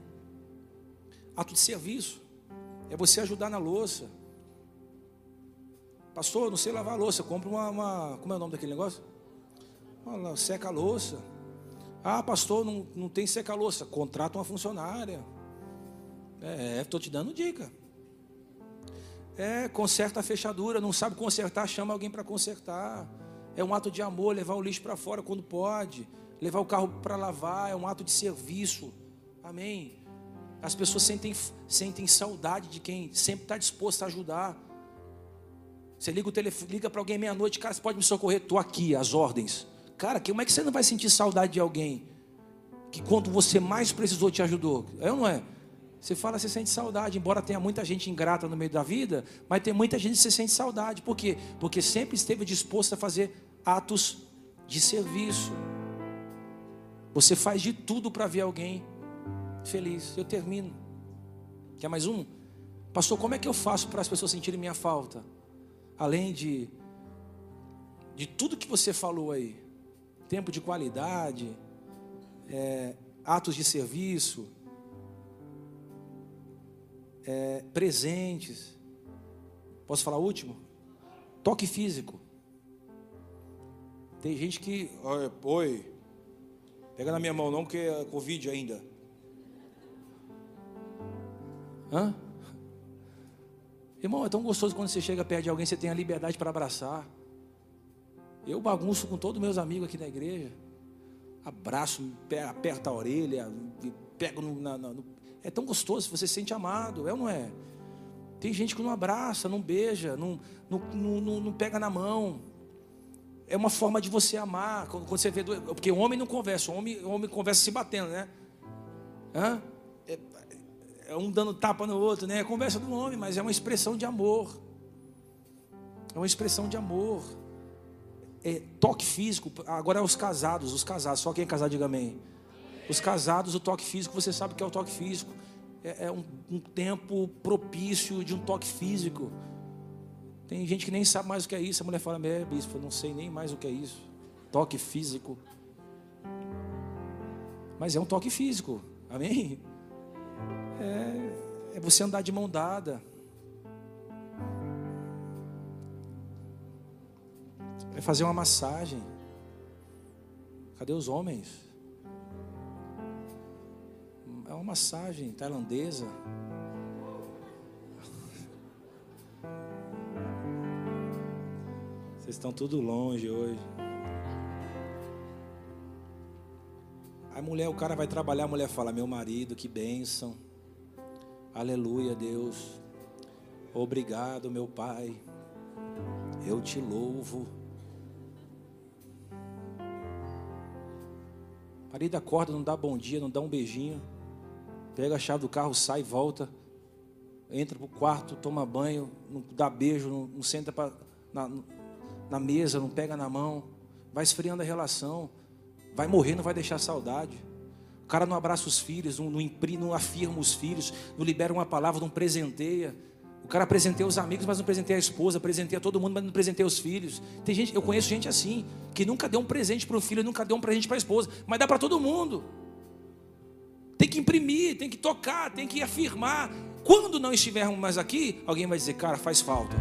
ato de serviço. É você ajudar na louça. Pastor, não sei lavar a louça. Compra uma, uma. Como é o nome daquele negócio? Seca a louça. Ah, pastor, não, não tem seca a louça. Contrata uma funcionária. É, estou te dando dica. É, conserta a fechadura. Não sabe consertar, chama alguém para consertar. É um ato de amor levar o lixo para fora quando pode. Levar o carro para lavar. É um ato de serviço. Amém. As pessoas sentem, sentem saudade de quem sempre está disposto a ajudar. Você liga o telefone, liga para alguém meia-noite, cara, você pode me socorrer? Estou aqui, as ordens. Cara, como é que você não vai sentir saudade de alguém que quando você mais precisou te ajudou? É ou não é? Você fala, você sente saudade, embora tenha muita gente ingrata no meio da vida, mas tem muita gente que você sente saudade. Por quê? Porque sempre esteve disposto a fazer atos de serviço. Você faz de tudo para ver alguém feliz. Eu termino. Quer mais um? Pastor, como é que eu faço para as pessoas sentirem minha falta? além de, de tudo que você falou aí, tempo de qualidade, é, atos de serviço, é, presentes. Posso falar o último? Toque físico. Tem gente que. Oi, pega na minha mão não, porque é Covid ainda. Hã? Irmão, é tão gostoso quando você chega perto de alguém, você tem a liberdade para abraçar. Eu bagunço com todos meus amigos aqui na igreja. Abraço, aperta a orelha, pego no, na, no, É tão gostoso, você se sente amado, é ou não é? Tem gente que não abraça, não beija, não, não, não, não pega na mão. É uma forma de você amar. Quando, você vê. Porque o homem não conversa, homem, homem conversa se batendo, né? Hã? É, um dando tapa no outro, né? É conversa do homem, mas é uma expressão de amor. É uma expressão de amor. É toque físico. Agora é os casados, os casados. Só quem é casado diga amém. Os casados, o toque físico, você sabe o que é o toque físico. É, é um, um tempo propício de um toque físico. Tem gente que nem sabe mais o que é isso. A mulher fala, é, bispo, não sei nem mais o que é isso. Toque físico. Mas é um toque físico. Amém? É, é você andar de mão dada. É fazer uma massagem. Cadê os homens? É uma massagem tailandesa. Vocês estão tudo longe hoje. Mulher, o cara vai trabalhar, a mulher fala: Meu marido, que bênção. Aleluia, Deus. Obrigado, meu Pai. Eu te louvo. Marido acorda, não dá bom dia, não dá um beijinho. Pega a chave do carro, sai, volta. Entra pro quarto, toma banho, não dá beijo, não, não senta pra, na, na mesa, não pega na mão. Vai esfriando a relação. Vai morrer, não vai deixar saudade. O cara não abraça os filhos, não, não, não afirma os filhos, não libera uma palavra, não presenteia. O cara presenteia os amigos, mas não presenteia a esposa, presenteia todo mundo, mas não presenteia os filhos. Tem gente, eu conheço gente assim, que nunca deu um presente para o filho, nunca deu um presente para a esposa, mas dá para todo mundo. Tem que imprimir, tem que tocar, tem que afirmar. Quando não estivermos mais aqui, alguém vai dizer, cara, faz falta.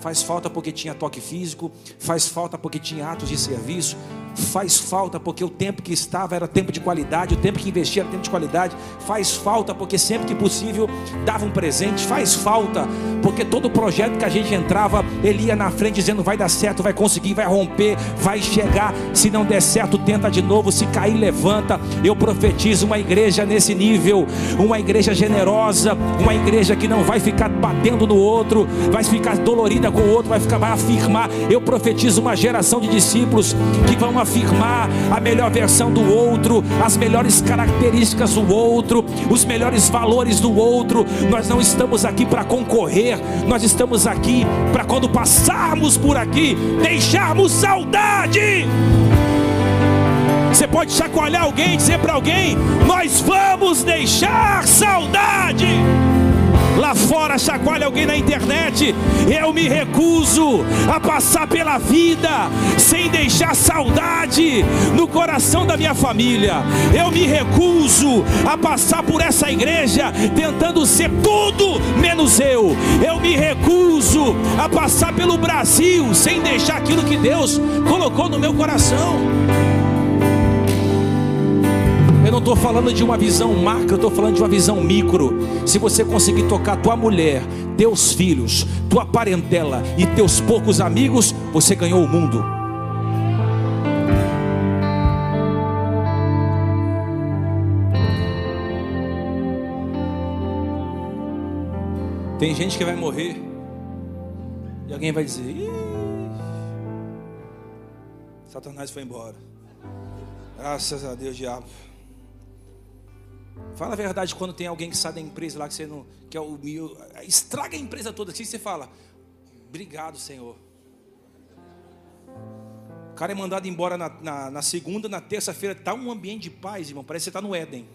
Faz falta porque tinha toque físico, faz falta porque tinha atos de serviço, faz falta porque o tempo que estava era tempo de qualidade, o tempo que investia era tempo de qualidade, faz falta porque sempre que possível dava um presente, faz falta porque todo projeto que a gente entrava, ele ia na frente dizendo vai dar certo, vai conseguir, vai romper, vai chegar, se não der certo, tenta de novo, se cair, levanta. Eu profetizo uma igreja nesse nível, uma igreja generosa, uma igreja que não vai ficar batendo no outro, vai ficar dolorida com o outro, vai ficar vai afirmar. Eu profetizo uma geração de discípulos que vão afirmar a melhor versão do outro, as melhores características do outro, os melhores valores do outro. Nós não estamos aqui para concorrer, nós estamos aqui para quando passarmos por aqui, deixarmos saudade. Você pode chacoalhar alguém, dizer para alguém: Nós vamos deixar saudade. Lá fora, chacoalhe alguém na internet. Eu me recuso a passar pela vida sem deixar saudade no coração da minha família. Eu me recuso a passar por essa igreja tentando ser tudo menos eu. Eu me recuso a passar pelo Brasil sem deixar aquilo que Deus colocou no meu coração. Eu não estou falando de uma visão macro, eu estou falando de uma visão micro. Se você conseguir tocar tua mulher, teus filhos, tua parentela e teus poucos amigos, você ganhou o mundo. Tem gente que vai morrer e alguém vai dizer: Satanás foi embora. Graças a Deus, diabo. Fala a verdade quando tem alguém que sai da empresa lá que você não que é o estraga a empresa toda assim você fala: "Obrigado, Senhor". O cara é mandado embora na, na, na segunda, na terça-feira está um ambiente de paz, irmão. Parece que você está no Éden.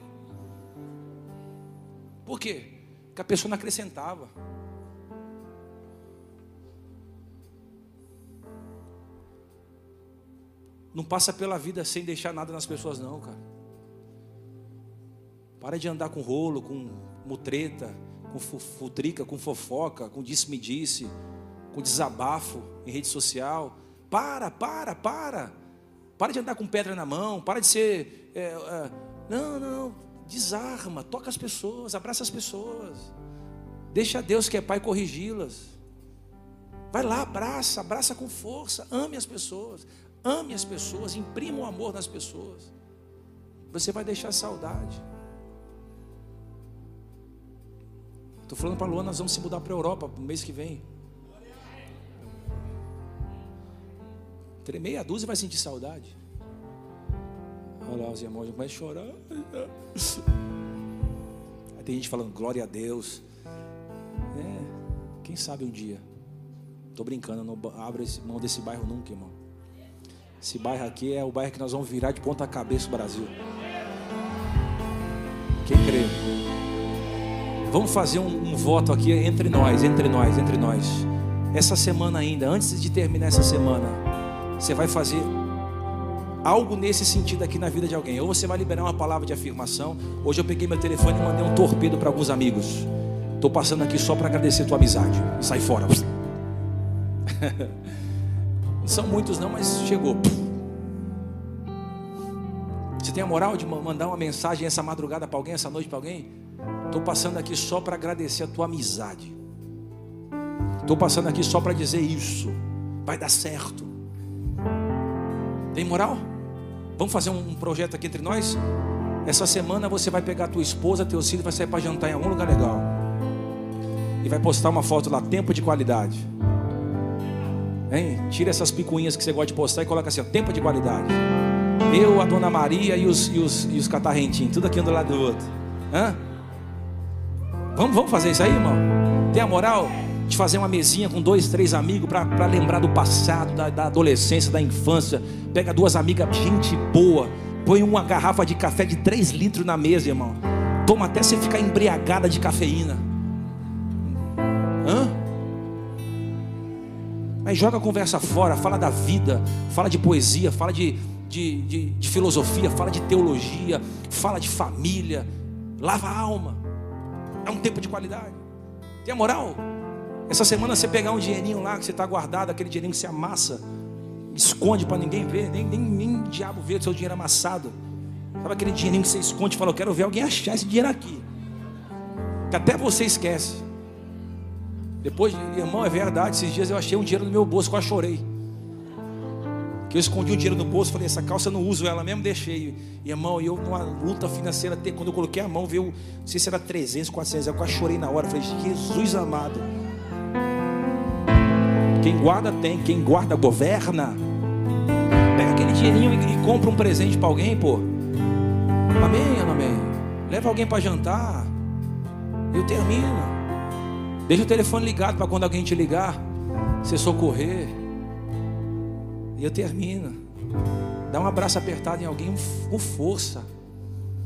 Por quê? Porque a pessoa não acrescentava. Não passa pela vida sem deixar nada nas pessoas, não, cara. Para de andar com rolo, com mutreta, com futrica, com fofoca, com disse-me-disse, com desabafo em rede social. Para, para, para. Para de andar com pedra na mão, para de ser. É, é, não, não, desarma, toca as pessoas, abraça as pessoas. Deixa Deus que é Pai corrigi-las. Vai lá, abraça, abraça com força, ame as pessoas, ame as pessoas, imprima o amor nas pessoas. Você vai deixar saudade. Estou falando para a Luana, nós vamos se mudar para a Europa no mês que vem. Meia dúzia vai sentir saudade. Olha lá, os irmãos a chorar. [laughs] Aí tem gente falando, glória a Deus. É, quem sabe um dia. Estou brincando, não abra mão desse bairro nunca, irmão. Esse bairro aqui é o bairro que nós vamos virar de ponta cabeça o Brasil. Quem crê? Vamos fazer um, um, voto aqui entre nós, entre nós, entre nós. Essa semana ainda, antes de terminar essa semana, você vai fazer algo nesse sentido aqui na vida de alguém. Ou você vai liberar uma palavra de afirmação. Hoje eu peguei meu telefone e mandei um torpedo para alguns amigos. Estou passando aqui só para agradecer tua amizade. Sai fora. Não [laughs] são muitos não, mas chegou. Você tem a moral de mandar uma mensagem essa madrugada para alguém, essa noite para alguém? Estou passando aqui só para agradecer a tua amizade. Estou passando aqui só para dizer isso. Vai dar certo. Tem moral? Vamos fazer um projeto aqui entre nós? Essa semana você vai pegar tua esposa, teu filho, vai sair para jantar em algum lugar legal. E vai postar uma foto lá, tempo de qualidade. Hein? Tira essas picuinhas que você gosta de postar e coloca assim, ó, tempo de qualidade. Eu, a dona Maria e os, e os, e os catarrentinhos, tudo aqui um do lado do outro. Hã? Vamos, vamos fazer isso aí, irmão? Tem a moral de fazer uma mesinha com dois, três amigos para lembrar do passado, da, da, adolescência, da infância. Pega duas amigas, gente boa. Põe uma garrafa de café de três litros na mesa, irmão. Toma até você ficar embriagada de cafeína. Hã? Mas joga a conversa fora, fala da vida, fala de poesia, fala de, de, de, de filosofia, fala de teologia, fala de família, lava a alma. É um tempo de qualidade. Tem a moral? Essa semana você pegar um dinheirinho lá que você está guardado, aquele dinheirinho que você amassa, esconde para ninguém ver, nem, nem, nem diabo ver o seu dinheiro amassado. Sabe aquele dinheirinho que você esconde e fala, eu quero ver alguém achar esse dinheiro aqui. Que até você esquece. Depois, irmão, é verdade, esses dias eu achei um dinheiro no meu bolso, quase chorei que eu escondi o dinheiro no bolso, falei, essa calça eu não uso ela mesmo, deixei. E irmão, eu numa luta financeira, quando eu coloquei a mão, veio, não sei se era 300, 400, eu quase chorei na hora, falei, Jesus amado. Quem guarda tem, quem guarda governa. Pega aquele dinheirinho e, e compra um presente para alguém, pô. Amém, amém. Leva alguém para jantar. Eu termino. Deixa o telefone ligado para quando alguém te ligar, você socorrer. E eu termino. Dá um abraço apertado em alguém com força.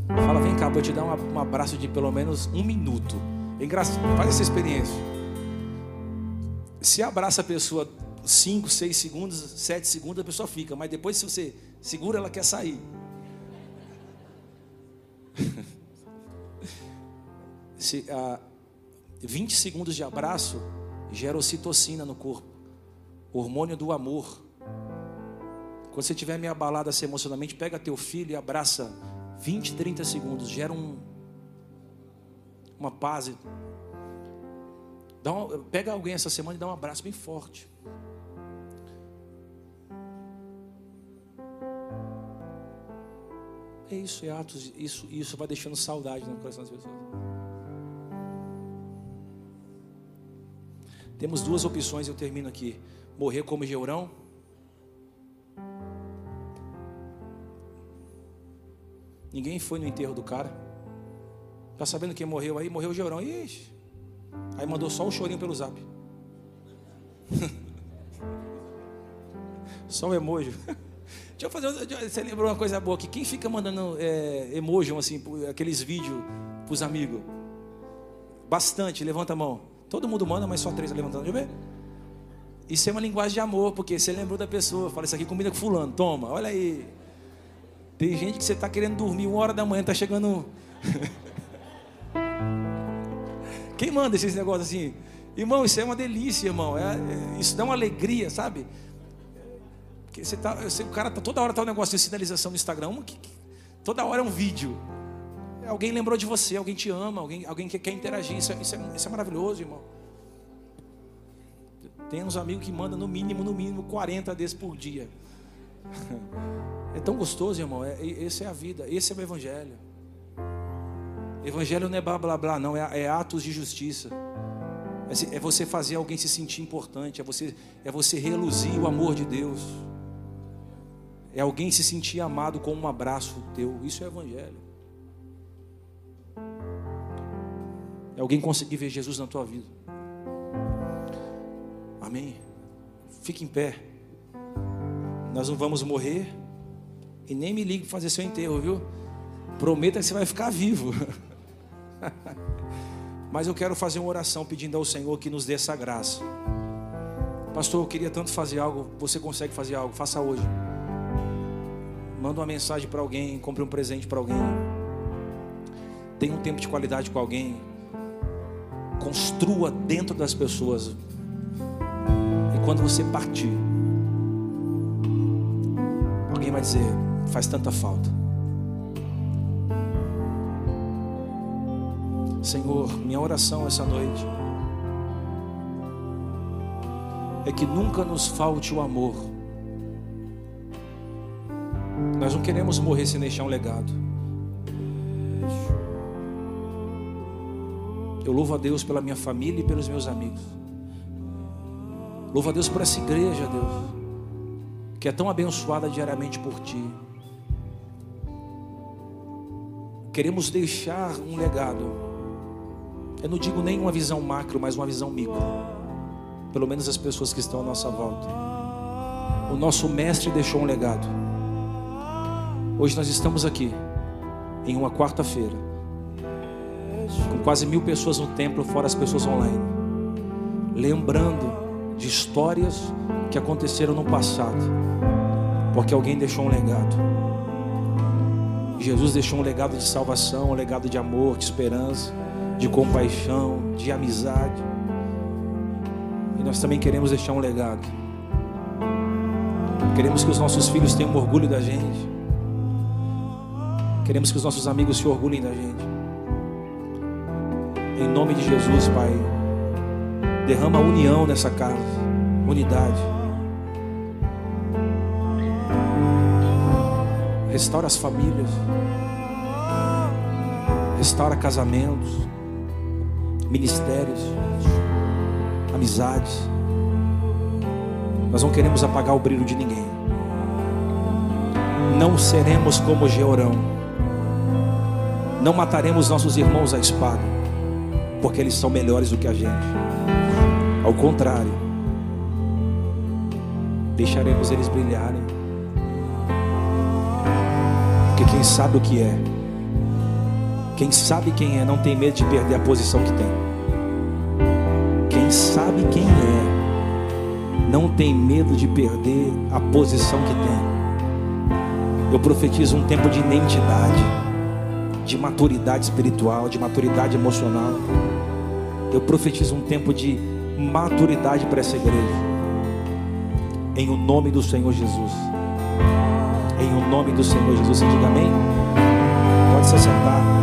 Fala, vem cá, vou te dar um abraço de pelo menos um minuto. É engraçado, faz essa experiência. Se abraça a pessoa 5, 6 segundos, 7 segundos, a pessoa fica, mas depois se você segura, ela quer sair. [laughs] se, ah, 20 segundos de abraço gera ocitocina no corpo, hormônio do amor. Quando você estiver meio abalado assim, emocionalmente, pega teu filho e abraça 20, 30 segundos, gera um, uma paz. Dá um, pega alguém essa semana e dá um abraço bem forte. É isso, é atos, isso, isso vai deixando saudade no coração das pessoas. Temos duas opções, eu termino aqui: morrer como Geurão. Ninguém foi no enterro do cara. Tá sabendo quem morreu aí? Morreu o Geurão. Ixi. Aí mandou só o chorinho pelo zap. [laughs] só o emoji. [laughs] Deixa eu fazer. Você lembrou uma coisa boa aqui? Quem fica mandando é, emoji, assim, aqueles vídeos para os amigos? Bastante, levanta a mão. Todo mundo manda, mas só três levantando. Deixa eu ver. Isso é uma linguagem de amor, porque você lembrou da pessoa. Fala, isso aqui combina com fulano. Toma, olha aí. Tem gente que você está querendo dormir uma hora da manhã, está chegando. [laughs] Quem manda esses negócios assim? Irmão, isso é uma delícia, irmão. É, é, isso dá uma alegria, sabe? Porque você tá, você, o cara tá, toda hora tá um negócio de sinalização no Instagram. Que, que, toda hora é um vídeo. Alguém lembrou de você, alguém te ama, alguém, alguém que quer interagir. Isso, é, isso, é, isso é maravilhoso, irmão. Tem uns amigos que mandam no mínimo, no mínimo 40 desses por dia. É tão gostoso, irmão. É, essa é a vida, esse é o Evangelho. Evangelho não é blá blá blá, não, é, é atos de justiça. É, é você fazer alguém se sentir importante, é você, é você reluzir o amor de Deus. É alguém se sentir amado com um abraço teu. Isso é evangelho. É alguém conseguir ver Jesus na tua vida. Amém. Fique em pé. Nós não vamos morrer. E nem me ligue para fazer seu enterro, viu? Prometa que você vai ficar vivo. [laughs] Mas eu quero fazer uma oração pedindo ao Senhor que nos dê essa graça. Pastor, eu queria tanto fazer algo. Você consegue fazer algo? Faça hoje. Manda uma mensagem para alguém, compre um presente para alguém. Tenha um tempo de qualidade com alguém. Construa dentro das pessoas. E quando você partir, vai dizer: faz tanta falta. Senhor, minha oração essa noite é que nunca nos falte o amor nós não queremos morrer sem deixar um legado. Eu louvo a Deus pela minha família e pelos meus amigos. Louvo a Deus por essa igreja, Deus, que é tão abençoada diariamente por Ti. Queremos deixar um legado. Eu não digo nem uma visão macro, mas uma visão micro. Pelo menos as pessoas que estão à nossa volta. O nosso mestre deixou um legado. Hoje nós estamos aqui, em uma quarta-feira, com quase mil pessoas no templo, fora as pessoas online, lembrando de histórias que aconteceram no passado, porque alguém deixou um legado. Jesus deixou um legado de salvação, um legado de amor, de esperança, de compaixão, de amizade. E nós também queremos deixar um legado. Queremos que os nossos filhos tenham orgulho da gente. Queremos que os nossos amigos se orgulhem da gente. Em nome de Jesus, Pai. Derrama união nessa casa, unidade. Restaura as famílias. Restaura casamentos, ministérios, amizades. Nós não queremos apagar o brilho de ninguém. Não seremos como Georão não mataremos nossos irmãos à espada, porque eles são melhores do que a gente. Ao contrário, deixaremos eles brilharem. Porque quem sabe o que é, quem sabe quem é, não tem medo de perder a posição que tem. quem sabe quem é, não tem medo de perder a posição que tem. Eu profetizo um tempo de identidade, de maturidade espiritual, de maturidade emocional. Eu profetizo um tempo de maturidade para essa igreja. Em o nome do Senhor Jesus. Em nome do Senhor Jesus. Você diga amém? Pode se sentar.